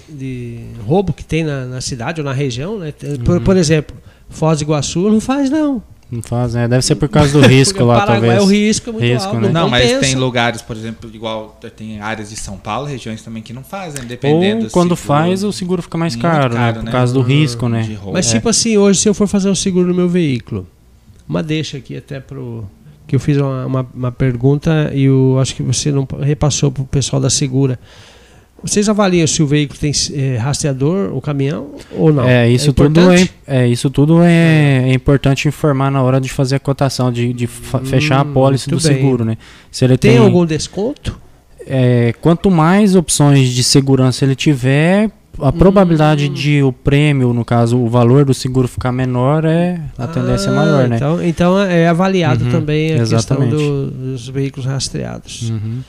de roubo que tem na, na, cidade ou na região, né? Por, uhum. por exemplo, Foz do Iguaçu não faz não. Não faz, né? Deve ser por causa do risco lá, Paraguai, talvez. o risco é muito risco, alto. Né? Não, mas tem lugares, por exemplo, igual tem áreas de São Paulo, regiões também que não fazem, dependendo. Ou quando seguro, faz, o seguro fica mais caro, caro, né? Por né? causa do risco, né? Mas tipo assim, hoje se eu for fazer um seguro no meu veículo, uma deixa aqui até pro que eu fiz uma, uma, uma pergunta e eu acho que você não repassou pro pessoal da Segura. Vocês avaliam se o veículo tem é, rastreador, o caminhão, ou não? É, isso é tudo, é, é, isso tudo é, é, importante informar na hora de fazer a cotação, de, de hum, fechar a pólice do bem. seguro. Né? Se ele tem, tem algum desconto? É, quanto mais opções de segurança ele tiver, a probabilidade hum. de o prêmio, no caso, o valor do seguro ficar menor é a tendência ah, maior, né? Então, então é avaliado uhum, também a exatamente. questão do, dos veículos rastreados. Uhum.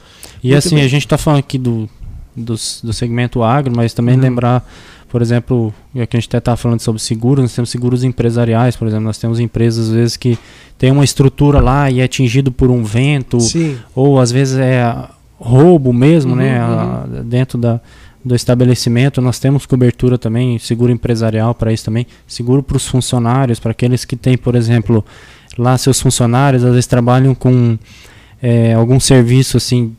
E Muito assim, bem. a gente está falando aqui do, do, do segmento agro, mas também uhum. lembrar, por exemplo, já que a gente até está falando sobre seguros, nós temos seguros empresariais, por exemplo, nós temos empresas às vezes que tem uma estrutura lá e é atingido por um vento, Sim. ou às vezes é roubo mesmo, né, uhum, a, uhum. dentro da do estabelecimento, nós temos cobertura também, seguro empresarial para isso também, seguro para os funcionários, para aqueles que têm, por exemplo, lá seus funcionários às vezes trabalham com é, algum serviço assim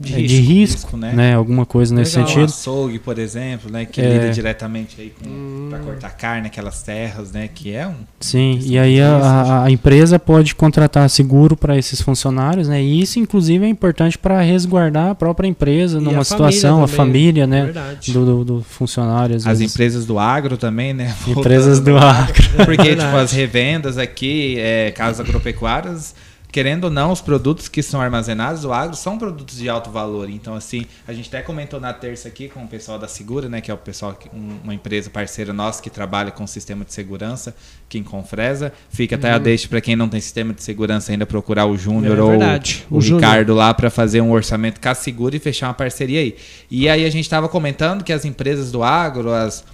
de, risco, de risco, né? né? Alguma coisa nesse Legal. sentido. Um açougue, por exemplo, né? Que é. lida diretamente aí com hum. para cortar carne, aquelas terras, né? Que é um. Sim. E aí a, a, empresa pode contratar seguro para esses funcionários, né? E isso, inclusive, é importante para resguardar a própria empresa e numa a situação, família a família, né? Do, do, do, funcionário. As vezes. empresas do agro também, né? Empresas do agro. Porque [LAUGHS] tipo as revendas aqui, é, casas agropecuárias querendo ou não, os produtos que são armazenados, o agro, são produtos de alto valor. Então, assim, a gente até comentou na terça aqui com o pessoal da Segura, né, que é o pessoal, uma empresa parceira nossa que trabalha com sistema de segurança, que em Confresa. Fica até uhum. a deixa para quem não tem sistema de segurança ainda procurar o Júnior é, ou o, o Ricardo lá para fazer um orçamento com a Segura e fechar uma parceria aí. E aí a gente estava comentando que as empresas do agro, as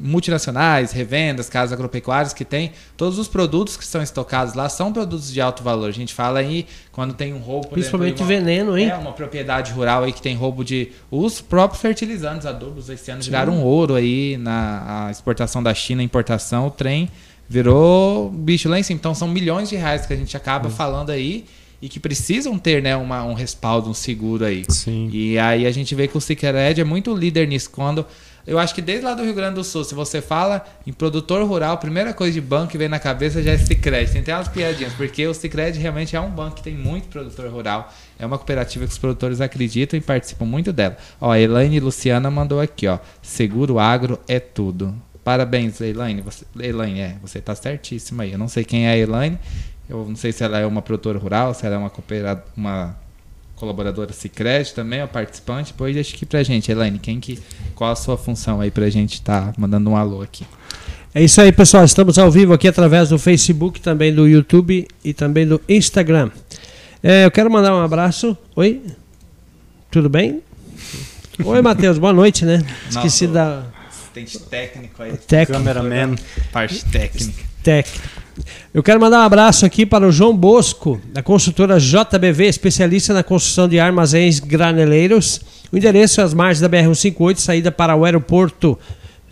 multinacionais, revendas, casas agropecuárias que tem, todos os produtos que são estocados lá são produtos de alto valor. A gente fala aí quando tem um roubo, principalmente exemplo, uma, veneno, hein? É uma propriedade rural aí que tem roubo de os próprios fertilizantes, adubos esse ano geraram ouro aí na exportação da China, importação, o trem virou bicho lá em cima. Então são milhões de reais que a gente acaba falando aí e que precisam ter né, uma, um respaldo, um seguro aí. Sim. E aí a gente vê que o Sicredi é muito líder nisso. Quando Eu acho que desde lá do Rio Grande do Sul, se você fala em produtor rural, a primeira coisa de banco que vem na cabeça já é Cicred. Tem até umas piadinhas, porque o Cicred realmente é um banco que tem muito produtor rural. É uma cooperativa que os produtores acreditam e participam muito dela. Ó, a Elaine Luciana mandou aqui, ó. Seguro agro é tudo. Parabéns, Elaine. Você, Elaine, é, você tá certíssima aí. Eu não sei quem é a Elaine. Eu não sei se ela é uma produtora rural, se ela é uma, cooperada, uma colaboradora Cicred também, ou participante. Depois deixa aqui pra gente, Elaine, quem que, qual a sua função aí pra gente estar tá mandando um alô aqui. É isso aí, pessoal. Estamos ao vivo aqui através do Facebook, também do YouTube e também do Instagram. É, eu quero mandar um abraço. Oi? Tudo bem? Oi, Matheus. Boa noite, né? Esqueci da. Assistente técnico aí. Técnico. Cameraman. Parte técnica. Técnico. Eu quero mandar um abraço aqui para o João Bosco, da consultora JBV, especialista na construção de armazéns graneleiros. O endereço é as margens da BR-158, saída para o aeroporto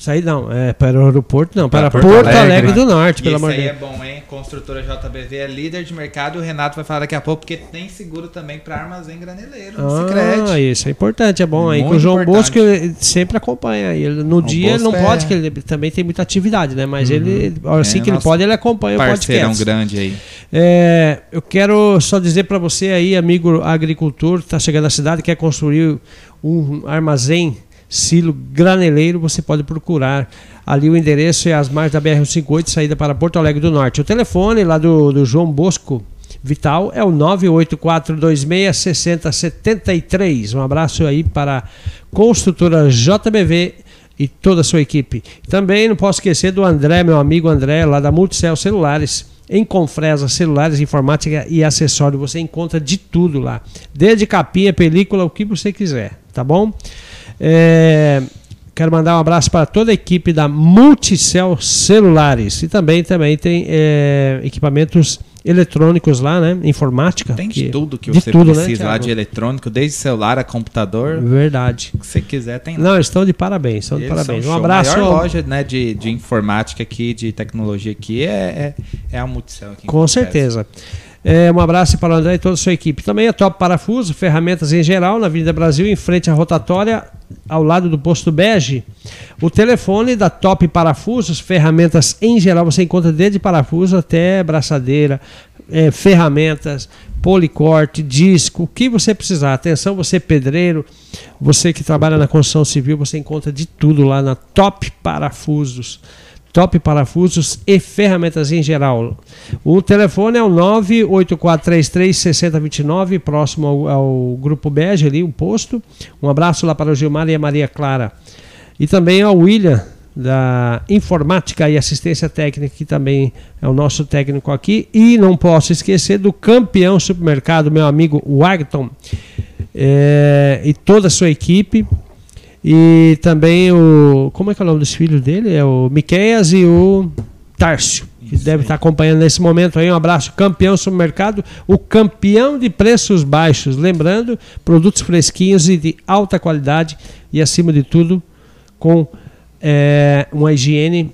Sair não, é para o aeroporto, não, para, para Porto, Porto Alegre, Alegre, do Norte, pelo amor de Deus. Isso aí é bom, hein? Construtora JBV é líder de mercado e o Renato vai falar daqui a pouco porque tem seguro também para armazém graneleiro. Ah, isso é importante, é bom aí. o João importante. Bosco sempre acompanha ele. No o dia Bosco ele não é... pode, que ele também tem muita atividade, né? Mas uhum. ele, assim é, que ele pode, ele acompanha o podcast. um grande aí. É, eu quero só dizer para você aí, amigo agricultor, está chegando na cidade, quer construir um armazém silo graneleiro, você pode procurar. Ali o endereço é as margens da BR-158, saída para Porto Alegre do Norte. O telefone lá do, do João Bosco Vital é o 984266073. Um abraço aí para a construtora JBV e toda a sua equipe. Também não posso esquecer do André, meu amigo André, lá da Multicel Celulares. Em Confresa, celulares, informática e acessório, você encontra de tudo lá. Desde capinha, película, o que você quiser, tá bom? É, quero mandar um abraço para toda a equipe da Multicel Celulares. E também, também tem é, equipamentos eletrônicos lá, né? Informática. Tem de que, tudo que de você tudo, né, precisa né, lá de eletrônico, desde celular a computador. Verdade. O que você quiser tem lá. Não, estão de parabéns, estão de parabéns. Um abraço. A maior loja né, de, de informática aqui, de tecnologia aqui é, é, é a Multicel aqui. Com certeza. É, um abraço para o André e toda a sua equipe. Também a Top Parafuso, ferramentas em geral, na Avenida Brasil, em frente à rotatória, ao lado do posto Bege. O telefone da Top Parafusos, ferramentas em geral, você encontra desde parafuso até braçadeira, é, ferramentas, policorte, disco, o que você precisar. Atenção, você pedreiro, você que trabalha na construção civil, você encontra de tudo lá na Top Parafusos top parafusos e ferramentas em geral. O telefone é o 984336029, próximo ao, ao Grupo Bege ali, o posto. Um abraço lá para o Gilmar e a Maria Clara. E também ao William, da Informática e Assistência Técnica, que também é o nosso técnico aqui. E não posso esquecer do campeão supermercado, meu amigo Wagton, é, e toda a sua equipe. E também o. Como é que é o nome dos filhos dele? É o Miqueias e o Tárcio. Que Isso deve estar acompanhando nesse momento aí. Um abraço, campeão supermercado, o campeão de preços baixos. Lembrando, produtos fresquinhos e de alta qualidade e, acima de tudo, com é, uma higiene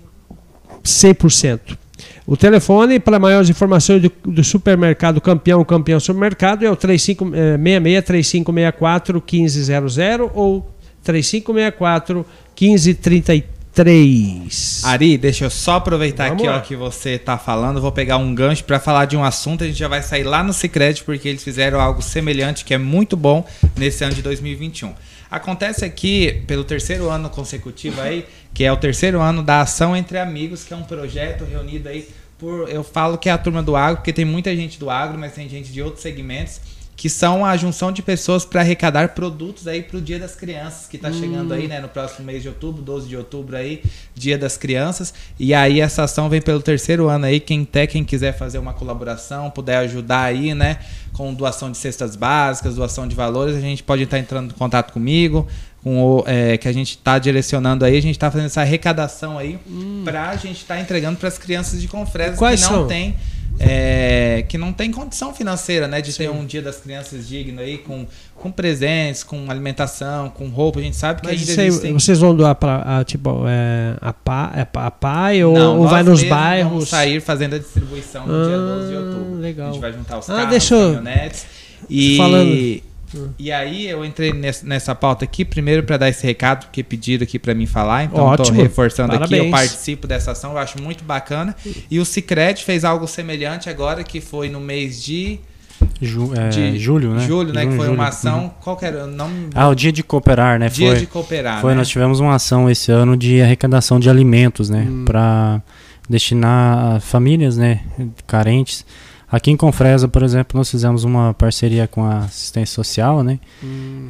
100%. O telefone para maiores informações do, do, supermercado Campeão, Campeão Supermercado é o 3566 3564 1500 ou 3564 1533. Ari, deixa eu só aproveitar Vamos aqui ó, que você tá falando, vou pegar um gancho para falar de um assunto, a gente já vai sair lá no Sicredi porque eles fizeram algo semelhante que é muito bom nesse ano de 2021. Acontece aqui pelo terceiro ano consecutivo aí, que é o terceiro ano da ação entre amigos, que é um projeto reunido aí por, eu falo que é a turma do agro, porque tem muita gente do agro, mas tem gente de outros segmentos que são a junção de pessoas para arrecadar produtos aí para o Dia das Crianças, que está hum. chegando aí, né, no próximo mês de outubro, 12 de outubro aí, Dia das Crianças. E aí essa ação vem pelo terceiro ano aí, quem até quem quiser fazer uma colaboração, puder ajudar aí, né, com doação de cestas básicas, doação de valores, a gente pode estar entrando em contato comigo, com o é, que a gente está direcionando aí, a gente está fazendo essa arrecadação aí hum. para a gente estar tá entregando para as crianças de Confresa que não são? tem é, que não tem condição financeira, né, de Sim. ter um dia das crianças digno aí, com, com presentes, com alimentação, com roupa. A gente sabe que Mas ainda existem... Vocês vão doar para tipo é, a, pá, é a pai ou, não, ou vai nos bairros? Vamos sair fazendo a distribuição no ah, dia 12 de outubro. Legal. A gente vai juntar os ah, carros, deixa... caminhonetes e falando E aí eu entrei nessa, nessa pauta aqui, primeiro para dar esse recado, porque pediram aqui para mim falar, então Ótimo. reforçando aqui, eu Parabéns. participo dessa ação, eu acho muito bacana. E o Cicred fez algo semelhante agora, que foi no mês de, Ju- é, de julho, né? julho, né? que Junho, foi julho. uma ação, Uhum. qual que era? Não, Ah, o dia de cooperar, né? dia foi. de cooperar, Foi, né? nós tivemos uma ação esse ano de arrecadação de alimentos, né? Hum. Para destinar a famílias, né? Carentes. Aqui em Confresa, por exemplo, nós fizemos uma parceria com a assistência social, né? Hum.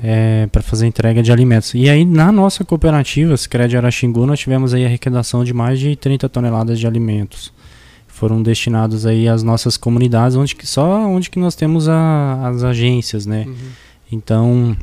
para fazer entrega de alimentos. E aí, na nossa cooperativa, Sicredi Araxingu, nós tivemos aí arrecadação de mais de 30 toneladas de alimentos. Foram destinados aí às nossas comunidades, onde que, só onde que nós temos a- as agências, né? Uhum. Então,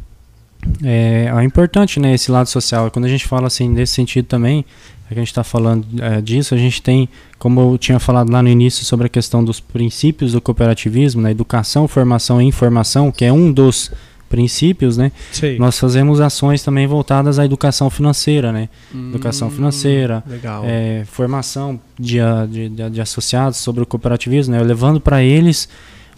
é, é importante, né, esse lado social. Quando a gente fala assim, nesse sentido também, é a gente está falando é, disso, a gente tem, como eu tinha falado lá no início, sobre a questão dos princípios do cooperativismo, né, educação, formação e informação, que é um dos princípios, né? Sei. Nós fazemos ações também voltadas à educação financeira, né? Hum, educação financeira, Legal. é, formação de, de, de- de associados sobre o cooperativismo, né? Levando para eles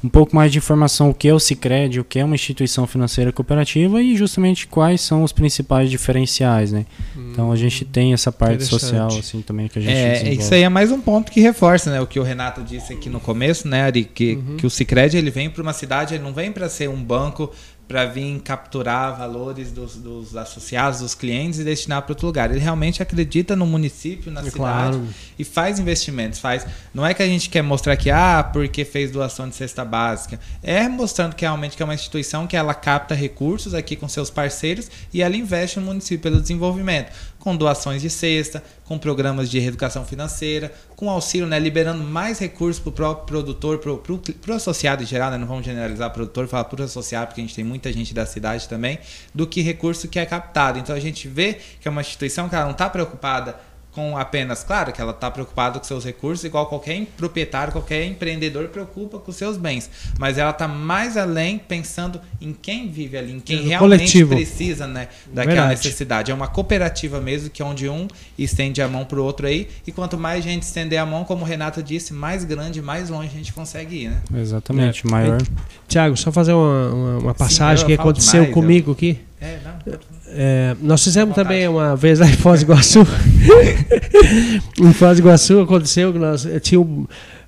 um pouco mais de informação o que é o Sicredi, o que é uma instituição financeira cooperativa e justamente quais são os principais diferenciais, né? Então a gente tem essa parte social assim também que a gente É, desenvolve. isso aí é mais um ponto que reforça, né, o que o Renato disse aqui no começo, né, Ari, que, Uhum. que o Sicredi ele vem para uma cidade, ele não vem para ser um banco para vir capturar valores dos, dos associados, dos clientes e destinar para outro lugar. Ele realmente acredita no município, na É cidade claro. e faz investimentos, faz. Não é que a gente quer mostrar que ah, porque fez doação de cesta básica, é mostrando que realmente que é uma instituição que ela capta recursos aqui com seus parceiros e ela investe no município pelo desenvolvimento, com doações de cesta, com programas de reeducação financeira, com auxílio, né, liberando mais recursos para o próprio produtor, para o associado em geral, né, não vamos generalizar produtor, falar para o associado, porque a gente tem muita gente da cidade também, do que recurso que é captado. Então a gente vê que é uma instituição que ela não está preocupada com apenas, claro, que ela está preocupada com seus recursos, igual qualquer proprietário, qualquer empreendedor preocupa com seus bens. Mas ela está mais além pensando em quem vive ali, em quem realmente coletivo. precisa né, daquela Verdade. necessidade. É uma cooperativa mesmo, que é onde um estende a mão para o outro aí. E quanto mais gente estender a mão, como o Renato disse, mais grande, mais longe a gente consegue ir, né? Exatamente, É. maior. Tiago, só fazer uma, uma, uma passagem eu que aconteceu demais, comigo aqui. É, não. É, nós fizemos também uma vez lá em Foz do Iguaçu. [LAUGHS] em Foz do Iguaçu aconteceu que nós eh, tinha um-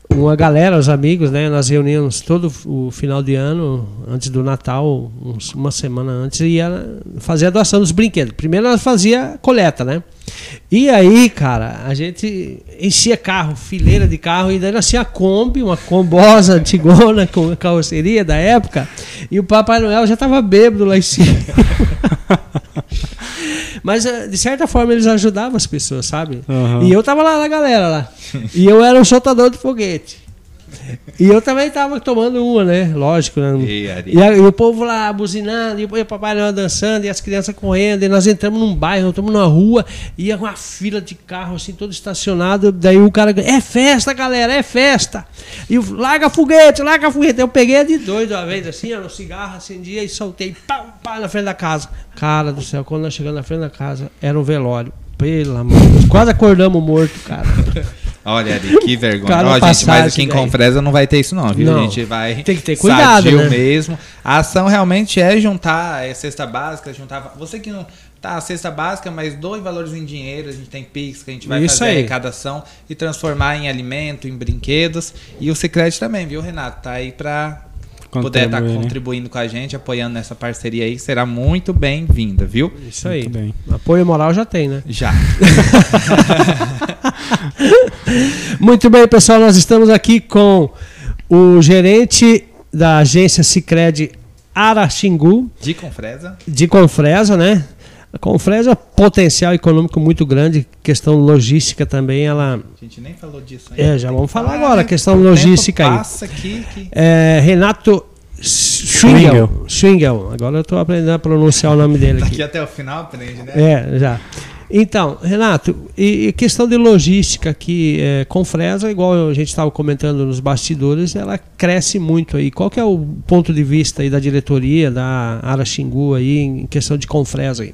uma galera, os amigos, né? Nós reunimos todo o final de ano, antes do Natal, uns- uma semana antes, e ia fazer a doação dos brinquedos. Primeiro nós fazia coleta, né? E aí, cara, a gente enchia carro, fileira de carro, e daí nós tinha a Kombi, uma combosa antigona com carroceria da época, e o Papai Noel já tava bêbado lá em cima. [LAUGHS] Mas eh, de certa forma eles ajudavam as pessoas, sabe? Aham. E eu tava lá na galera lá. E eu era o soltador de foguete. E eu também tava tomando uma, né? Lógico, né? E, E, a- e o povo lá buzinando, e o Papai Noel dançando, e as crianças correndo, e nós entramos num bairro, estamos numa rua, e ia uma fila de carro assim, todo estacionado. Daí o cara, é festa, galera, é festa. E o larga foguete, larga foguete. Eu peguei de doido uma vez, assim, ó, no cigarro, acendia e soltei, pá, pá, na frente da casa. Cara do céu, quando nós chegamos na frente da casa, era um velório. Pelo amor de Deus, quase acordamos morto, cara. Olha, Ari, que vergonha. Cada Ó, gente, mas passagem, aqui em. Confresa não vai ter isso não, viu? Não. A gente vai Tem que ter cuidado, sadio né? mesmo. A ação realmente é juntar é cesta básica, juntar... Você que não... Tá, a cesta básica, mas doe valores em dinheiro, a gente tem Pix, que a gente vai Isso fazer aí. arrecadação e transformar em alimento, em brinquedos. E o Secret também, viu, Renato? Tá aí pra puder estar Contribuir, né? contribuindo com a gente, apoiando nessa parceria aí, será muito bem-vinda, viu? Isso aí. Apoio moral já tem, né? Já. [LAUGHS] Muito bem, pessoal, nós estamos aqui com o gerente da agência Sicredi Araxingu, De Confresa. de Confresa, né? A Confresa, potencial econômico muito grande, questão logística também, ela... A gente nem falou disso ainda. É, já vamos falar Ah, agora, questão o tempo logística aí. Passa aqui, que... É, Renato Schwingel. Schwingel, agora eu estou aprendendo a pronunciar o nome dele aqui. Daqui até o final aprende, né? É, já. Então, Renato, e, e questão de logística aqui, é, Confresa, igual a gente estava comentando nos bastidores, ela cresce muito aí. Qual que é o ponto de vista aí da diretoria, da Araxingu aí, em questão de Confresa aí?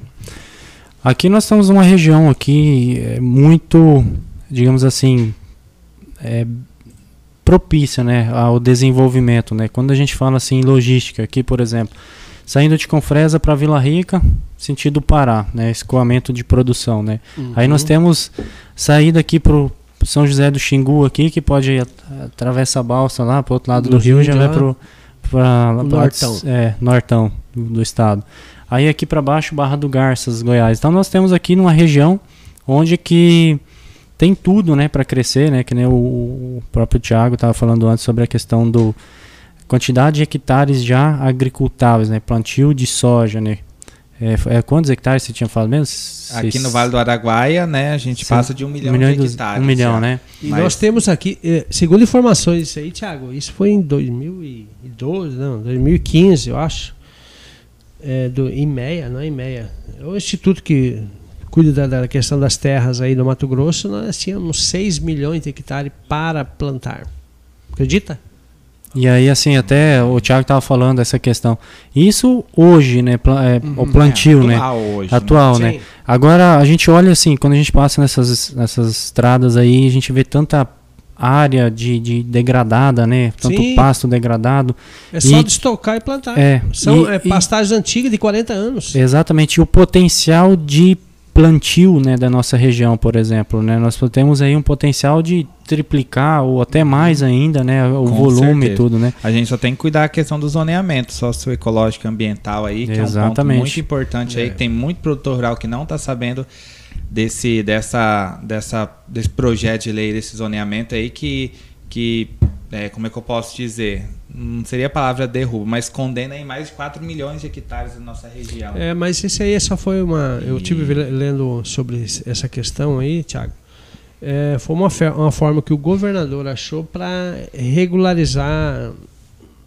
Aqui nós estamos numa região aqui é, muito, digamos assim, é, propícia, né, ao desenvolvimento, né? Quando a gente fala assim em logística, aqui, por exemplo, saindo de Confresa para Vila Rica, sentido Pará, né? Escoamento de produção, né? Uhum. Aí nós temos saída aqui pro São José do Xingu aqui, que pode ir, atravessa a balsa lá pro outro lado do, Do rio, já Rio, vai lá. pro pra, O nortão. é, nortão do estado. Aí aqui para baixo, Barra do Garças, Goiás. Então nós temos aqui numa região onde que tem tudo, né, para crescer, né, que nem o, o próprio Thiago estava falando antes sobre a questão do quantidade de hectares já agricultáveis, né, plantio de soja, né. É, é, quantos hectares você tinha falado mesmo? Aqui Seis- no Vale do Araguaia, né, a gente Sim. passa de um milhão, um milhão, de hectares. um milhão, já. né? E Mas- nós temos aqui, eh, segundo informações aí, Thiago, isso foi em 2012, não, 2015, eu acho. É, do IMEA, não é IMEA. É o instituto que cuida da, da questão das terras aí do Mato Grosso. Nós tínhamos 6 milhões de hectares para plantar. Acredita? E aí, assim, até o Thiago estava falando essa questão. Isso hoje, né, pla- é, o plantio, É, né, atual hoje, né? atual, né. Sim. Agora a gente olha assim, quando a gente passa nessas, nessas estradas aí, a gente vê tanta área de, de degradada, né? Tanto Sim. pasto degradado. É só E- destocar e plantar. É, São e- é, pastagens antigas de 40 anos. Exatamente, e o potencial de plantio, né, da nossa região, por exemplo, né? Nós temos aí um potencial de triplicar ou até mais ainda, né, o Com volume e certeza. tudo, né? A gente só tem que cuidar da questão do zoneamento socioecológico e ambiental aí, que é um ponto Exatamente. muito importante aí, É. que tem muito produtor rural que não está sabendo desse, dessa, dessa, desse projeto de lei, desse zoneamento aí, que, que é, como é que eu posso dizer? Não seria a palavra derrubo, mas condena em mais de 4 milhões de hectares da nossa região. É, mas isso aí só foi uma. Eu tive ve- lendo sobre essa questão aí, Thiago. É, foi uma, uma forma que o governador achou para regularizar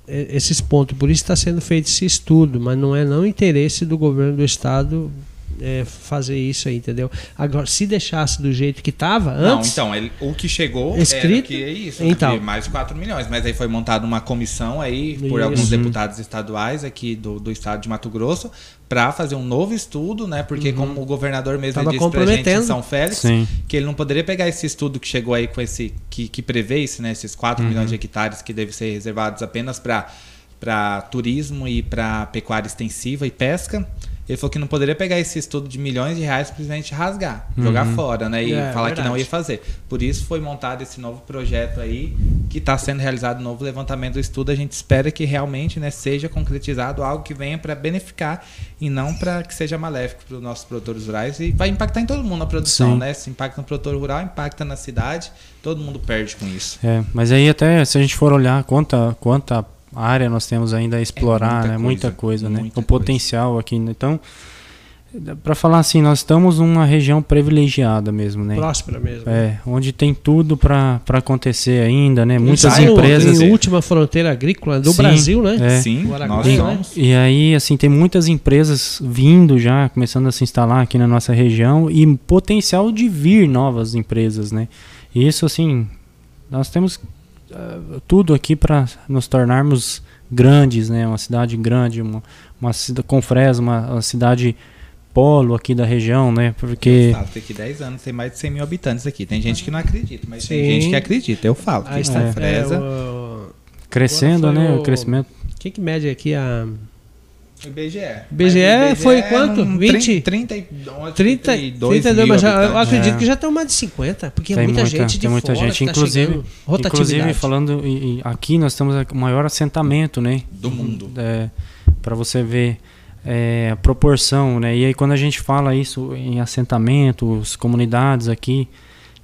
e- esses pontos. Por isso está sendo feito esse estudo, mas não é não interesse do governo do estado é, fazer isso aí, entendeu? Agora, se deixasse do jeito que estava Não, antes. então, ele- o que chegou Escrito? era que é isso, Então. mais de 4 milhões, mas aí foi montada uma comissão aí por Isso. alguns Uhum. deputados estaduais aqui do, do estado de Mato Grosso para fazer um novo estudo, né? Porque como o governador mesmo Tava disse pra gente em comprometendo. São Félix, Sim. que ele não poderia pegar esse estudo que chegou aí com esse que, que prevê isso, né? Esses 4 Uhum. milhões de hectares que devem ser reservados apenas para para turismo e para pecuária extensiva e pesca. Ele falou que não poderia pegar esse estudo de milhões de reais e simplesmente rasgar, jogar fora, né? E É, falar que não ia fazer. Por isso foi montado esse novo projeto aí, que está sendo realizado um novo levantamento do estudo. A gente espera que realmente né, seja concretizado algo que venha para beneficiar e não para que seja maléfico para os nossos produtores rurais. E vai impactar em todo mundo na produção, Sim. né? Se impacta no produtor rural, impacta na cidade, todo mundo perde com isso. É, mas aí até se a gente for olhar quanta, quanta área nós temos ainda a explorar, muita né? Muita coisa, coisa, né? muita O potencial aqui, né? Então, para falar assim, nós estamos numa região privilegiada mesmo, né? Próspera mesmo. É, onde tem tudo para acontecer ainda, né? Muitas Em- empresas. Em última fronteira agrícola do Sim, Brasil, né? é. Sim, nós né? somos. E aí, assim, tem muitas empresas vindo já, começando a se instalar aqui na nossa região e potencial de vir novas empresas, né? E isso, assim, nós temos tudo aqui para nos tornarmos grandes, né? Uma cidade grande, uma, uma cidade com Fresno, uma, uma cidade polo aqui da região, né? Porque Eu falo, tem aqui 10 anos, tem mais de 100 mil habitantes aqui. Tem gente que não acredita, mas tem Sim. gente que acredita. Eu falo. Que está. está Fresa. É, o- crescendo, né? O o- crescimento. Quem que mede aqui a. O IBGE. IBGE o foi é quanto? num 20? 30, 30, 32 32, mil mas já, eu acredito É. que já tem mais de 50, porque é Tem muita, muita- gente de muita fora gente, que tá inclusive-. Inclusive, falando, e- e aqui nós temos o maior assentamento, né? Do mundo. É, para você ver é, a proporção, né? E aí quando a gente fala isso em assentamentos, comunidades aqui,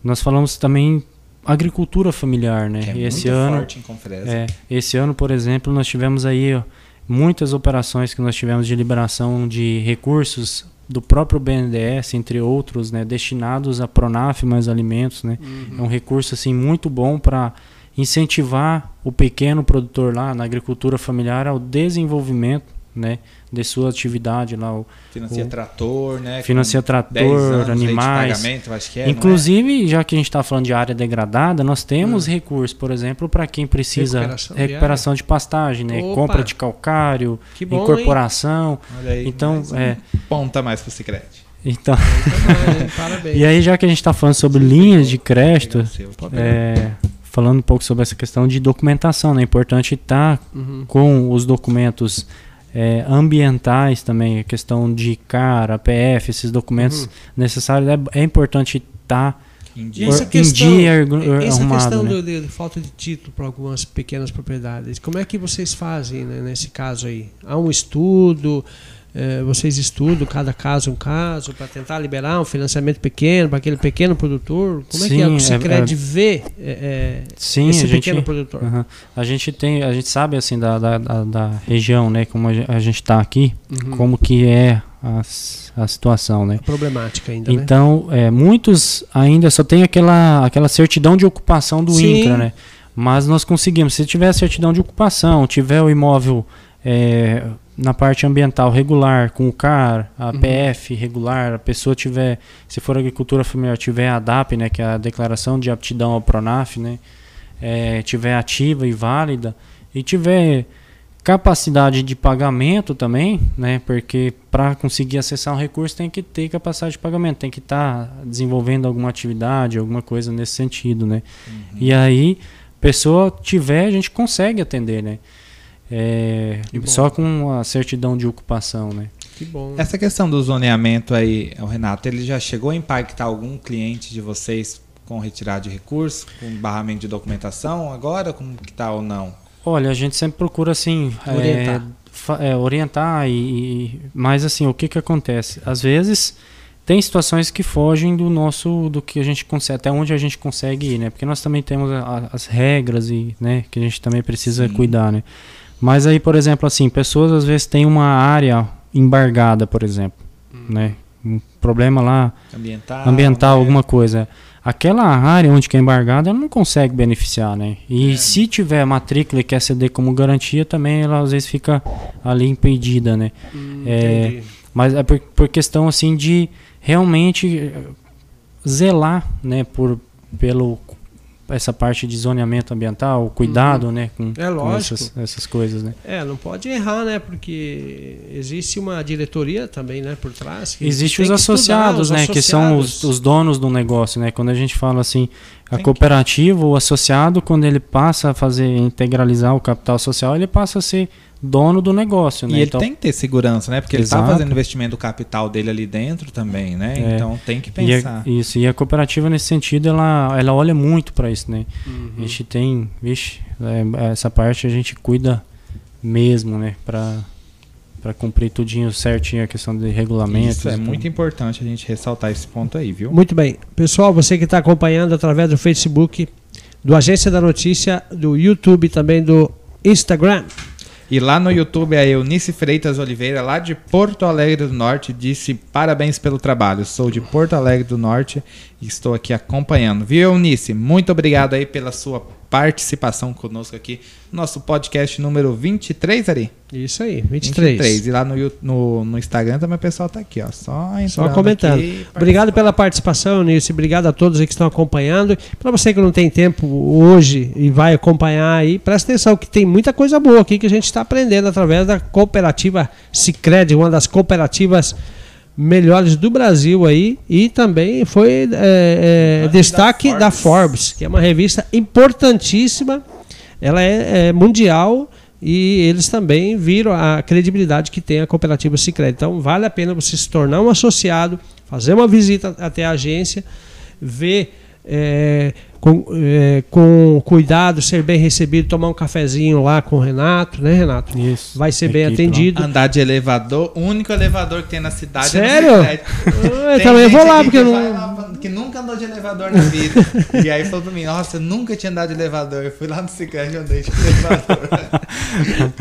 nós falamos também agricultura familiar, né? Que é e esse muito ano, forte em Confresa. é, esse ano, por exemplo, nós tivemos aí ó, muitas operações que nós tivemos de liberação de recursos do próprio BNDES, entre outros, né, destinados a Pronaf mais alimentos, né? É um recurso assim muito bom para incentivar o pequeno produtor lá na agricultura familiar ao desenvolvimento, né, de sua atividade lá, o, Financia o- trator, né? financia com 10 trator, animais. é, é? Inclusive, já que a gente está falando de área degradada, nós temos recursos, por exemplo, para quem precisa Recuperação recuperação, de de pastagem, né? Opa! Compra de calcário, bom, incorporação. Olha aí, Então, mais um é, ponta mais pro Sicredi. então, hein? [LAUGHS] Parabéns. e aí já que a gente está falando sobre linhas de crédito, o é, falando um pouco sobre essa questão de documentação, né? É importante estar Uhum. com os documentos é, ambientais também, a questão de CAR, APF, esses documentos Uhum. necessários, é, é importante estar Em E dia. essa em questão, essa arrumado, questão né? do- de, de falta de título para algumas pequenas propriedades, como é que vocês fazem né, nesse caso aí? Há um estudo, eh, vocês estudam cada caso um caso para tentar liberar um financiamento pequeno para aquele pequeno produtor? Como é que é? O é- Sicredi é- vê eh, eh, Sim, esse gente, pequeno produtor? Aham. A gente tem, a gente sabe assim da, da, da, da região, né, como a ge- a gente está aqui, Uhum. como que é a, a situação, né? A problemática ainda, né? Então, é, muitos ainda só tem aquela, aquela certidão de ocupação do Sim. INCRA, né? Mas nós conseguimos. Se tiver a certidão de ocupação, tiver o imóvel é, na parte ambiental regular, com o CAR, a Uhum. PF regular, a pessoa tiver, se for agricultura familiar, tiver a ADAP, né, que é a declaração de aptidão ao PRONAF, né, é, tiver ativa e válida, e tiver capacidade de pagamento também, né? Porque para conseguir acessar um recurso tem que ter capacidade de pagamento, tem que estar desenvolvendo alguma atividade, alguma coisa nesse sentido, né? E aí, pessoa tiver, a gente consegue atender, né? É, só com a certidão de ocupação, né? Que bom. Essa questão do zoneamento aí, o Renato, ele já chegou a impactar algum cliente de vocês com retirada de recursos, com barramento de documentação agora, como que tá ou não? Olha, a gente sempre procura assim é, Orientar. fa- é, orientar e, e- mas assim o que que acontece? Às vezes tem situações que fogem do nosso do que a gente consegue até onde a gente consegue ir, né? Porque nós também temos a- as regras e né que a gente também precisa Sim. cuidar, né? Mas aí por exemplo assim pessoas às vezes têm uma área embargada, por exemplo, né? Um problema lá Ambiental? ambiental, né? alguma coisa. Aquela área onde que é embargada, ela não consegue beneficiar, né? E É. se tiver matrícula e quer ceder como garantia, também ela às vezes fica ali impedida, né? Hum, é. Mas é por, por questão assim de realmente zelar, né, por pelo essa parte de zoneamento ambiental, o cuidado, né, com, É com essas, essas coisas, né? É, não pode errar, né? Porque existe uma diretoria também, né, por trás. Existe os estudar, associados, os né, que são os, os donos do negócio, né? Quando a gente fala assim, a cooperativa, o associado, quando ele passa a fazer integralizar o capital social, ele passa a ser dono do negócio, E né? ele Então, tem que ter segurança, né? Porque ele Exato. está fazendo investimento do capital dele ali dentro também, né? É. Então tem que e pensar. a, isso, e a cooperativa nesse sentido, ela, ela olha muito para isso, né? Uhum. A gente tem, vixe, é, essa parte a gente cuida mesmo, né? Para para cumprir tudinho certinho a questão de regulamentos. Isso é tudo. muito importante a gente ressaltar esse ponto aí, viu? Muito bem. Pessoal, você que está acompanhando através do Facebook, do Agência da Notícia, do YouTube também do Instagram. E lá no YouTube a Eunice Freitas Oliveira, lá de Porto Alegre do Norte, disse parabéns pelo trabalho. Sou de Porto Alegre do Norte e estou aqui acompanhando. Viu, Eunice? Muito obrigado aí pela sua participação conosco aqui no nosso podcast número 23, Ari? Isso aí, 23. E lá no, no, no Instagram também o pessoal tá aqui, ó. Só, Só comentando. Obrigado pela participação, Nilce. Obrigado a todos que estão acompanhando. Para você que não tem tempo hoje e vai acompanhar aí, presta atenção que tem muita coisa boa aqui que a gente está aprendendo através da cooperativa Sicredi, uma das cooperativas melhores do Brasil aí e também foi é, é, Da destaque da Forbes. Forbes, que é uma revista importantíssima. Ela é, é mundial e eles também viram a credibilidade que tem a cooperativa Sicredi. Então vale a pena você se tornar um associado, fazer uma visita até a agência, ver é, com, é, com cuidado, ser bem recebido, tomar um cafezinho lá com o Renato, né, Renato? Isso. Vai ser bem atendido. Andar de elevador, o único elevador que tem na cidade Sério? é no Cicred. Eu também vou lá, porque eu não. lá, que nunca andou de elevador na vida. [LAUGHS] e aí falou pra mim, nossa, eu nunca tinha andado de elevador. Eu fui lá no Cicred e andei de elevador.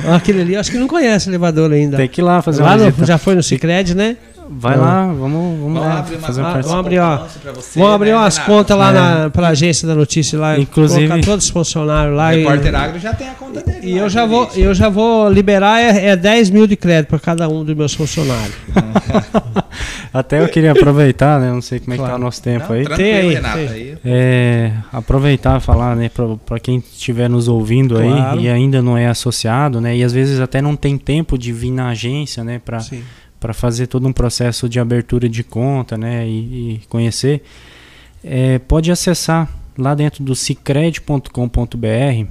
[LAUGHS] Aquele ali, eu acho que não conhece elevador ainda. Tem que ir lá fazer Lá uma no- já foi no Cicred, né? Vai lá, vamos, vamos, lá abrir uma fazer uma vamos abrir, ó. você, Vamos abrir né, umas contas lá É. na, pra agência da notícia lá. Inclusive- Colocar todos os funcionários O lá. e- repórter agro já tem a conta dele. E lá, eu já de vou, eu já vou liberar é, é 10 mil de crédito para cada um dos meus funcionários. [LAUGHS] Até eu queria aproveitar, né? Não sei como é que tá o nosso tempo Não, aí. Tem aí, Renato, tem. aí. É, aproveitar e falar, né, para quem estiver nos ouvindo Claro. aí e ainda não é associado, né, e às vezes até não tem tempo de vir na agência, né, para Sim. Para fazer todo um processo de abertura de conta, né, e, e conhecer, é, pode acessar lá dentro do cicred.com.br.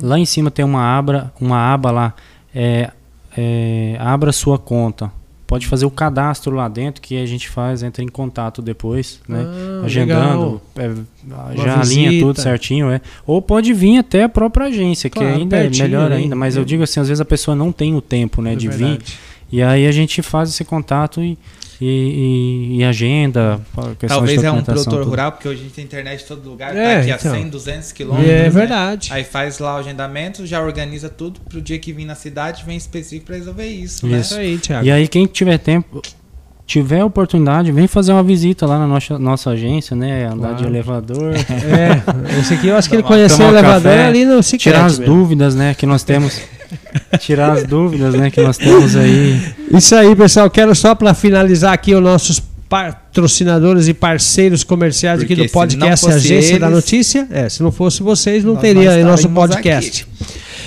Lá em cima tem uma aba, uma aba lá, é, é, abra sua conta. Pode fazer o cadastro lá dentro que a gente faz, entra em contato depois, né? Ah, Agendando, é, já alinha tudo certinho, é. Ou pode vir até a própria agência, Claro, que ainda é melhor ainda. Mas eu digo assim, às vezes a pessoa não tem o tempo, né, É de vir. E aí a gente faz esse contato e, e, e- e agenda. a Talvez é um produtor tudo. rural, porque hoje a gente tem internet em todo lugar, É, tá aqui a então. 100, 200 quilômetros. É né? verdade. Aí faz lá o agendamento, já organiza tudo pro dia que vir na cidade, vem específico pra resolver isso, né? Isso aí, Thiago. E aí quem tiver tempo, tiver oportunidade, vem fazer uma visita lá na nossa, nossa agência, né? Andar Claro. de elevador. É, esse aqui eu acho que ele conheceu o elevador café, ali no Cicrete. tirar as mesmo. dúvidas, né, que nós temos. Tirar as dúvidas, né, que nós temos aí. Isso aí, pessoal. Quero só para finalizar aqui os nossos patrocinadores e parceiros comerciais aqui Porque do se podcast Agência da eles, Notícia. É, se não fosse vocês, não nós teria nosso podcast.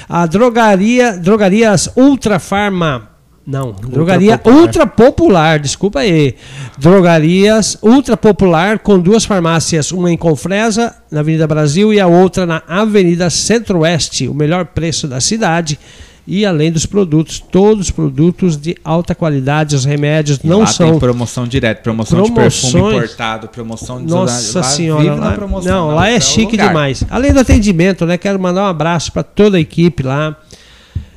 A drogaria, drogarias Ultra Farma. Não, drogaria Popular. ultra popular, desculpa aí. Drogarias ultra popular com duas farmácias, uma em Confresa, na Avenida Brasil, e a outra na Avenida Centro-Oeste. O melhor preço da cidade. E além dos produtos, todos produtos de alta qualidade, os remédios E não lá são tem promoção direto, promoção de Promoções. perfume importado, promoção de Nossa. Lá senhora, lá, promoção, não, não, lá é é chique lugar. demais. Além do atendimento, né? Quero mandar um abraço para toda a equipe lá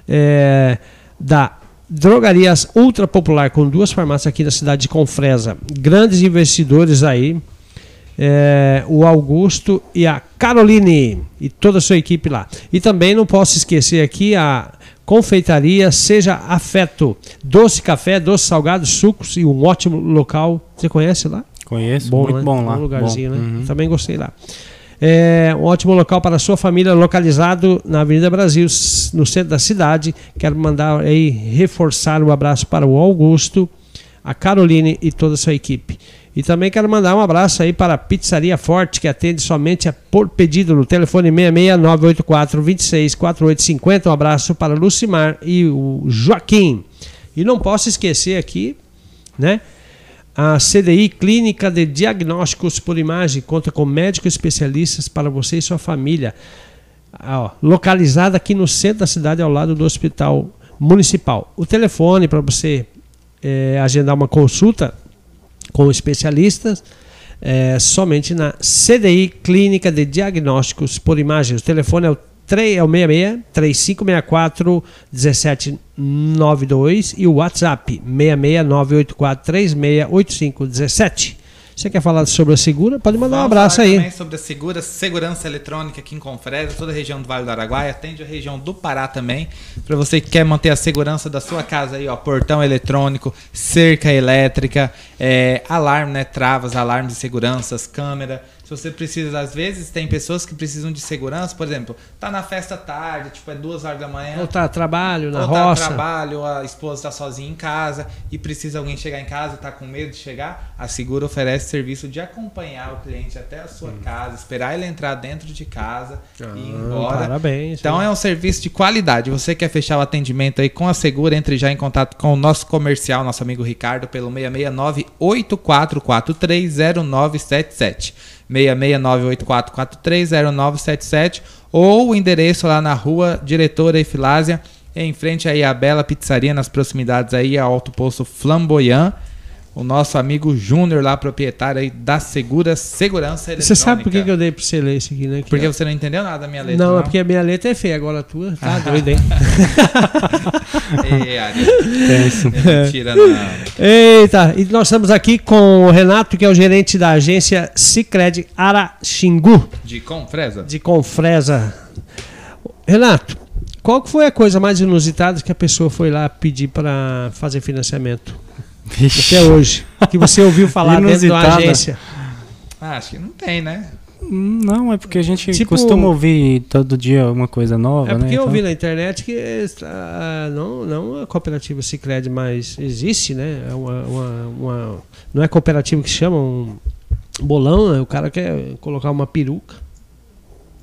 é, da Drogarias Ultra Popular, com duas farmácias aqui na cidade de Confresa. Grandes investidores aí. é, o Augusto e a Caroline e toda a sua equipe lá. E também não posso esquecer aqui a confeitaria Seja Afeto. Doce café, doce salgado, sucos e um ótimo local. Você conhece lá? Conheço, Bom, muito né? bom lá. Bom lugarzinho, Bom, né? uhum. Também gostei lá. É um ótimo local para sua família, localizado na Avenida Brasil, no centro da cidade. Quero mandar aí reforçar um abraço para o Augusto, a Caroline e toda a sua equipe. E também quero mandar um abraço aí para a Pizzaria Forte, que atende somente por pedido no telefone 66984 264850. Um abraço para Lucimar e o Joaquim. E não posso esquecer aqui, né? A CDI Clínica de Diagnósticos por Imagem conta com médicos especialistas para você e sua família. Localizada aqui no centro da cidade, ao lado do Hospital Municipal. O telefone para você eh, agendar uma consulta com especialistas é somente na CDI Clínica de Diagnósticos por Imagem. O telefone é o 3, é o 66 3564 1792 e o WhatsApp 66984 368517. Você quer falar sobre a Segura? Pode mandar um Vamos abraço falar aí. também sobre a segura, segurança eletrônica aqui em Confresa, toda a região do Vale do Araguaia, atende a região do Pará também. Para você que quer manter a segurança da sua casa aí, ó, portão eletrônico, cerca elétrica, é, alarme, né, travas, alarmes de seguranças, câmera. Se você precisa, às vezes tem pessoas que precisam de segurança, por exemplo, tá na festa tarde, tipo é duas horas da manhã, Ou tá trabalho na ou tá no roça. trabalho, a esposa está sozinha em casa e precisa alguém chegar em casa tá com medo de chegar, a Segura oferece serviço de acompanhar o cliente até a sua casa, esperar ele entrar dentro de casa e ir Ah, embora. Parabéns. Então é um serviço de qualidade. Você quer fechar o atendimento aí com a Segura, entre já em contato com o nosso comercial, nosso amigo Ricardo, pelo 669 84430977. 66984430977 ou o endereço lá na rua Diretora Efilásia, em frente aí à Bela Pizzaria, nas proximidades aí ao Alto Poço Flamboyant. O nosso amigo Júnior lá, proprietário aí da Segura Segurança Eletrônica. Você sabe por que, que eu dei pra você ler isso aqui, né? Que Porque é- você não entendeu nada da minha letra, Não, não? é porque a minha letra é feia, agora a tua tá doido, hein? [LAUGHS] Ei, Ari, Tenso. é mentira não. Eita, e nós estamos aqui com o Renato, que é o gerente da agência Cicred Araxingu, De Confresa? de Confresa. Renato, qual que foi a coisa mais inusitada que a pessoa foi lá pedir para fazer financiamento? Vixe. Até hoje. Que você ouviu falar dentro da Inusitada. agência. Ah, acho que não tem, né? Não, é porque a gente Tipo- costuma ouvir todo dia uma coisa nova, É porque né? eu Então- vi na internet que ah, não, não a cooperativa Cicred mais existe, né? É uma, uma- uma- não é cooperativa que chama um bolão, né? o cara quer colocar uma peruca,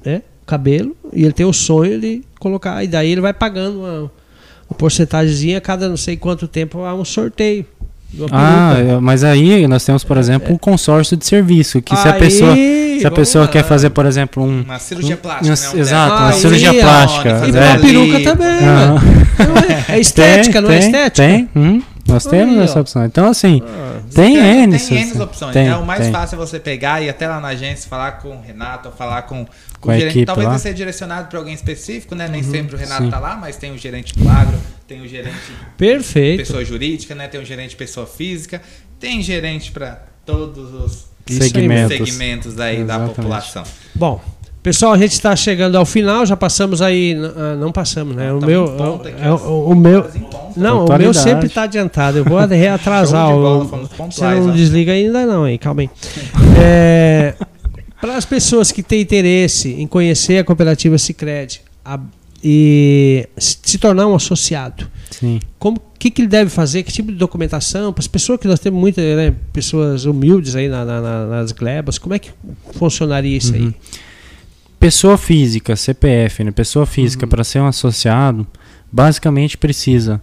né? Cabelo, e ele tem o sonho de colocar, e daí ele vai pagando uma, uma porcentagemzinha a cada não sei quanto tempo há um sorteio. Ah, é, mas aí nós temos, por exemplo, um consórcio de serviço, que se a Aí, pessoa, se a pessoa lá. quer fazer, por exemplo, um... Uma cirurgia plástica, um- né? exato, uma dermo- cirurgia Aí, plástica, ó, E pra ali. peruca também. Ah, Não é- É estética, não é tem, estética? Tem, hum, nós temos Aí, ó. essa opção. Então, assim, Ah, tem Tem, N. tem N opções, tem, né? O mais tem. fácil é você pegar e ir até lá na agência, falar com o Renato, ou falar com, Com o a gerente. equipe Talvez lá. ele seja direcionado para alguém específico, né? Nem sempre o Renato Uhum. sim. tá lá, mas tem o gerente do agro, tem o gerente Perfeito. pessoa jurídica, né? Tem o gerente pessoa física, tem gerente para todos os Segmentos. segmentos aí da Exatamente. população. Bom, pessoal, a gente está chegando ao final, já passamos aí. ah, Não passamos, né? O Tá meu. aqui, é o- o, o meu. Ponto. Não, o meu sempre está adiantado. Eu vou [LAUGHS] reatrasar. Show de bola, o- fomos Você não ó. desliga ainda, não, hein? Calma aí. [LAUGHS] É, Para as pessoas que têm interesse em conhecer a cooperativa Cicred e se tornar um associado, Sim. como que, que ele deve fazer? Que tipo de documentação? Para as pessoas que nós temos muitas né, pessoas humildes aí na- na- na- nas glebas, como é que funcionaria isso aí? Uhum. Pessoa física, CPF, né? Pessoa física, para ser um associado, basicamente precisa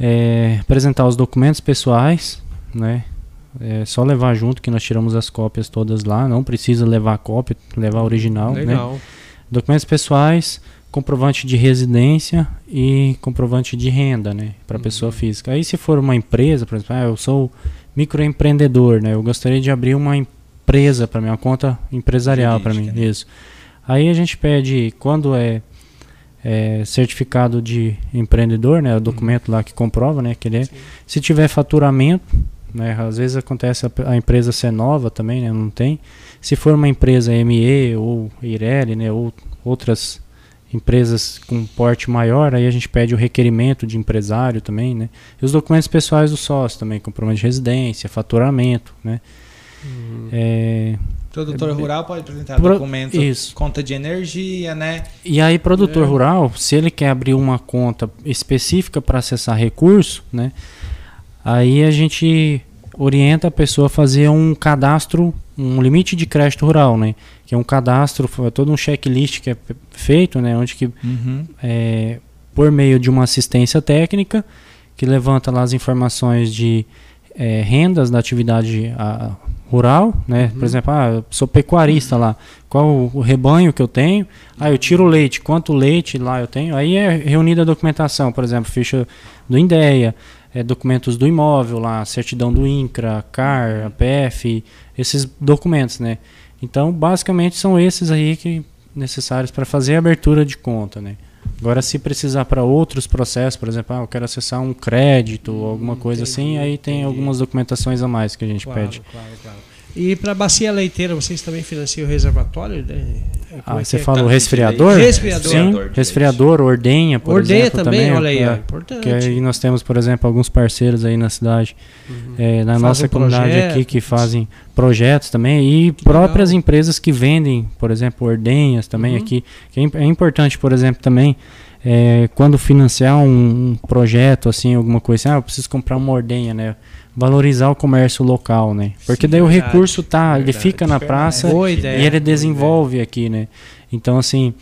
é, apresentar os documentos pessoais, né? É só levar junto que nós tiramos as cópias todas lá, não precisa levar a cópia, levar a original, né? Legal. Documentos pessoais, comprovante de residência e comprovante de renda, né, para pessoa física. Aí se for uma empresa, por exemplo, ah, eu sou microempreendedor, né, eu gostaria de abrir uma empresa para mim, uma conta empresarial para mim, né? isso. Aí a gente pede quando é, é, certificado de empreendedor, né, o documento lá que comprova, né, que ele é. Se tiver faturamento, né, às vezes acontece a, a empresa ser nova também, né, não tem. Se for uma empresa ME ou Ireli, né, ou outras empresas com porte maior, aí a gente pede o requerimento de empresário também, né? E os documentos pessoais do sócio também, comprovante de residência, faturamento, né? É, Produtor rural pode apresentar Pro- documentos, isso. conta de energia, né? E aí, produtor É. rural, se ele quer abrir uma conta específica para acessar recurso, né? Aí a gente orienta a pessoa a fazer um cadastro, um limite de crédito rural, né? Que é um cadastro, é todo um checklist que é fe- feito, né? Onde que Uhum. é, por meio de uma assistência técnica que levanta lá as informações de é, rendas da atividade a- rural, né? Por exemplo, ah, eu sou pecuarista lá, qual o, o rebanho que eu tenho? Ah, eu tiro o leite, quanto leite lá eu tenho? Aí é reunida a documentação, por exemplo, ficha do INDEA, é, documentos do imóvel lá, certidão do INCRA, CAR, APF, esses documentos, né? Então, basicamente são esses aí que necessários para fazer a abertura de conta, né? Agora, se precisar para outros processos, por exemplo, ah, eu quero acessar um crédito ou alguma coisa assim, entendi, aí tem entendi. algumas documentações a mais que a gente Claro, pede. claro, claro. E para bacia leiteira, vocês também financiam o reservatório? né? Ah, é você que é? fala o de resfriador? Resfriador. Sim, resfriador, ordenha, por Ordenha exemplo. também, também olha aí, é, importante. Que aí nós temos, por exemplo, alguns parceiros aí na cidade, é, na Fazem nossa comunidade aqui, que fazem projetos também, e próprias empresas que vendem, por exemplo, ordenhas também Uhum. aqui. Que é, é importante, por exemplo, também, é, quando financiar um, um projeto, assim, alguma coisa assim, ah, eu preciso comprar uma ordenha, né? Valorizar o comércio local, né? Porque Sim, daí o verdade, recurso tá, ele verdade. fica na praça Boa ideia. e ele desenvolve aqui, né? Então, assim,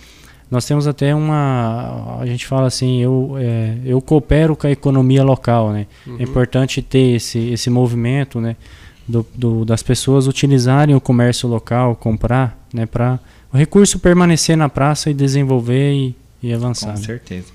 nós temos até uma. A gente fala assim, eu, é, eu coopero com a economia local, né? ideia. É importante ter esse, esse movimento, né? Do, do- das pessoas utilizarem o comércio local, comprar, né? Para o recurso permanecer na praça e desenvolver e, e avançar. Com né? certeza.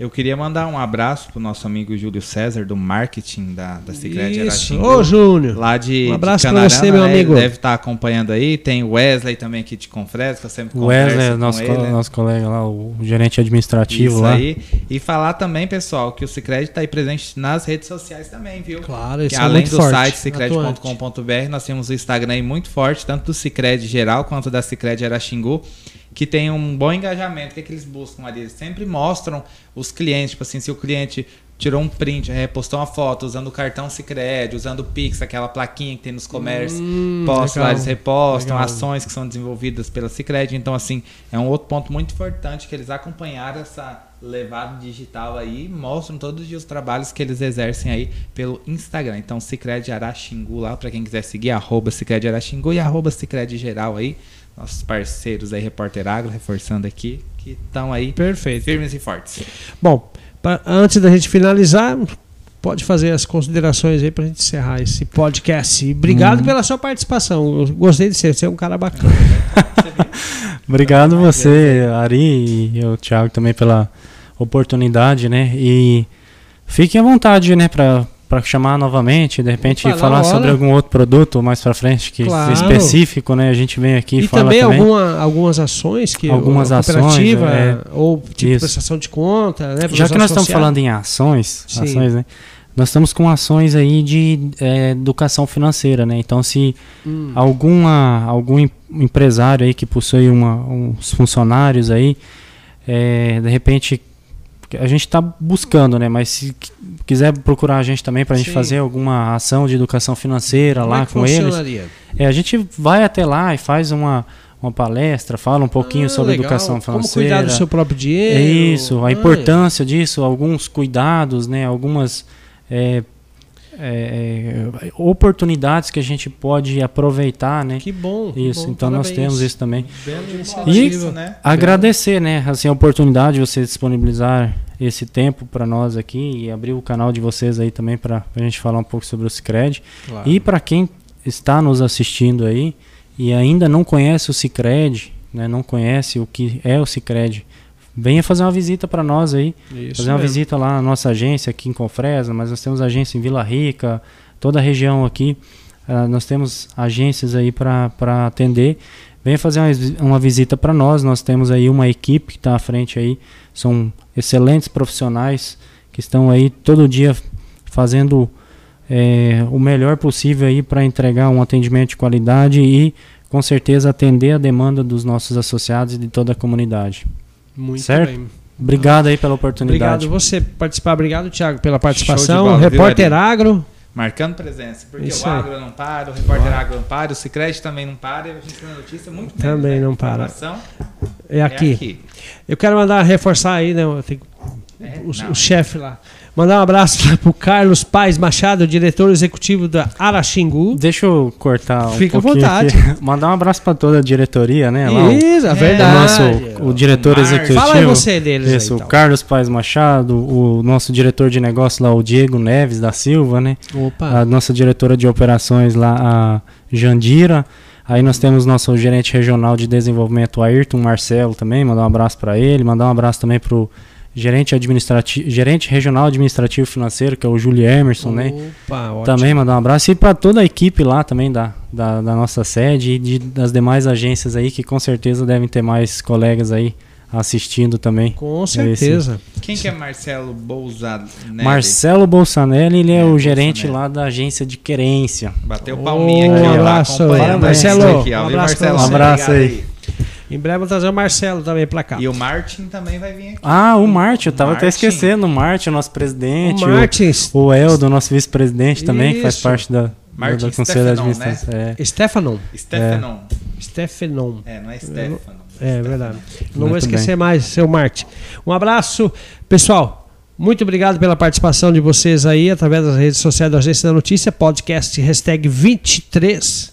Eu queria mandar um abraço pro nosso amigo Júlio César, do marketing da, da Cicred Isso. Araxingu. Ô, Júnior. Lá de, Um abraço de pra você, Canarana, meu né? amigo. Ele deve estar acompanhando aí. Tem o Wesley também aqui de Confresa, que eu sempre converso Wesley, com nosso, ele. co- né? nosso colega lá, o gerente administrativo Isso lá. aí. E falar também, pessoal, que o Cicred está aí presente nas redes sociais também, viu? Claro, Que isso é além muito do forte. site cicred.com.br, nós temos o Instagram aí muito forte, tanto do Cicred geral quanto da Cicred Araxingu, que tem um bom engajamento. O que, é que eles buscam ali? Eles sempre mostram os clientes, tipo assim, se o cliente tirou um print, é, postou uma foto usando o cartão Cicred, usando o Pix, aquela plaquinha que tem nos comércios, Hum, postam lá, eles repostam Legal. ações que são desenvolvidas pela Cicred. Então, assim, é um outro ponto muito importante que eles acompanharam essa levada digital aí, mostram todos os dias os trabalhos que eles exercem aí pelo Instagram. Então, Cicred Araxingu lá, para quem quiser seguir, arroba Cicred Araxingu e arroba Cicred Geral aí, nossos parceiros aí, Repórter Agro, reforçando aqui, que estão aí Perfeito. firmes e fortes. Bom, pra- antes da gente finalizar, pode fazer as considerações aí pra gente encerrar esse podcast. E obrigado Hum. pela sua participação. Eu gostei de ser, você é um cara bacana. [LAUGHS] Obrigado você, Ari, e o Thiago também pela oportunidade, né? E fiquem à vontade, né, para para chamar novamente, de repente Opa, falar sobre algum outro produto mais para frente que Claro. específico, né? A gente vem aqui e E fala também, também. alguma- algumas ações que Algumas ações, é. ou tipo Isso. prestação de conta, né? Já que nós estamos falando em ações, Sim. ações, né? Nós estamos com ações aí de eh, educação financeira, né? Então, se Hum. alguma algum em- empresário aí que possui uma, uns funcionários aí, eh, de repente a gente está buscando, né? Mas se qui- quiser procurar a gente também para a gente fazer alguma ação de educação financeira Como lá é com eles, é, a gente vai até lá e faz uma, uma palestra, fala um pouquinho Ah, sobre legal. educação Como financeira. cuidar do seu próprio dinheiro. É isso, a Ah, importância disso, alguns cuidados, né, algumas é, é, é, oportunidades que a gente pode aproveitar, né? Que bom. que Isso, bom, então nós temos isso também. E- né? Agradecer, né, assim, a oportunidade de você disponibilizar esse tempo para nós aqui e abrir o canal de vocês aí também para a gente falar um pouco sobre o Cicred. Claro. E para quem está nos assistindo aí e ainda não conhece o Cicred, né, não conhece o que é o Cicred, venha fazer uma visita para nós aí, Isso fazer uma mesmo. visita lá na nossa agência aqui em Confresa, mas nós temos agência em Vila Rica, toda a região aqui, ah, nós temos agências aí para atender. Venha fazer uma, uma visita para nós, nós temos aí uma equipe que está à frente aí, são excelentes profissionais que estão aí todo dia fazendo é, o melhor possível aí para entregar um atendimento de qualidade e com certeza atender a demanda dos nossos associados e de toda a comunidade. Muito Certo? bem. Obrigado aí pela oportunidade. Obrigado você por participar. Obrigado, Thiago, pela participação. bola, viu, Repórter Ari? Agro. Marcando presença. Porque Isso o aí. agro não para, o repórter agro não para, o Cicred também não para, e a gente tem notícia muito Também né? não para. Informação É aqui. É aqui. Eu quero mandar reforçar aí, né? eu tenho- É, o, o chefe lá. Mandar um abraço lá pro Carlos Paz Machado, diretor executivo da Araxingu. Deixa eu cortar um Fica à vontade. aqui. [LAUGHS] Mandar um abraço para toda a diretoria, né? Lá, o- Isso, é o verdade. nosso o diretor executivo. Fala aí você deles Isso, aí, o então. Carlos Paz Machado, o nosso diretor de negócio lá, o Diego Neves da Silva, né? Opa. A nossa diretora de operações lá, a Jandira. Aí nós temos nosso gerente regional de desenvolvimento, o Ayrton Marcelo também, mandar um abraço para ele, mandar um abraço também pro gerente administrativo, gerente regional administrativo financeiro, que é o Júlio Emerson, né? Opa, ótimo. Também mandar um abraço e para toda a equipe lá também da, da, da nossa sede e de, das demais agências aí, que com certeza devem ter mais colegas aí assistindo também. Com certeza. Quem que é Marcelo Bolzanelli? Marcelo Bolsanelli, ele é, É, o gerente Bolsanelli. lá da agência de querência. Bateu palminha Ô, aqui, ó, Marcelo, aqui, ó. um abraço Marcelo? Um abraço aí. Em breve vou trazer o Marcelo também pra cá. E o Martin também vai vir aqui. Ah, o Martin, eu tava até Martin. esquecendo. O Martin, o nosso presidente. o Martins. O, o Eldo, nosso vice-presidente também, que faz parte da, Martin do Conselho de Stefanon, né? Administração. É. Stefanon. Stefanon. Stefanon. É, não é Stefano. É verdade. Não vou Muito esquecer mais, seu Marte. Um abraço, pessoal. Muito obrigado pela participação de vocês aí através das redes sociais da Agência da Notícia, podcast hashtag 23.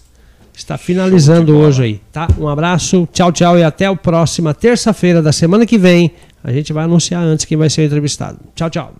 Está finalizando hoje aí, tá? Um abraço, tchau, tchau e até a próxima terça-feira da semana que vem. A gente vai anunciar antes quem vai ser entrevistado. Tchau, tchau.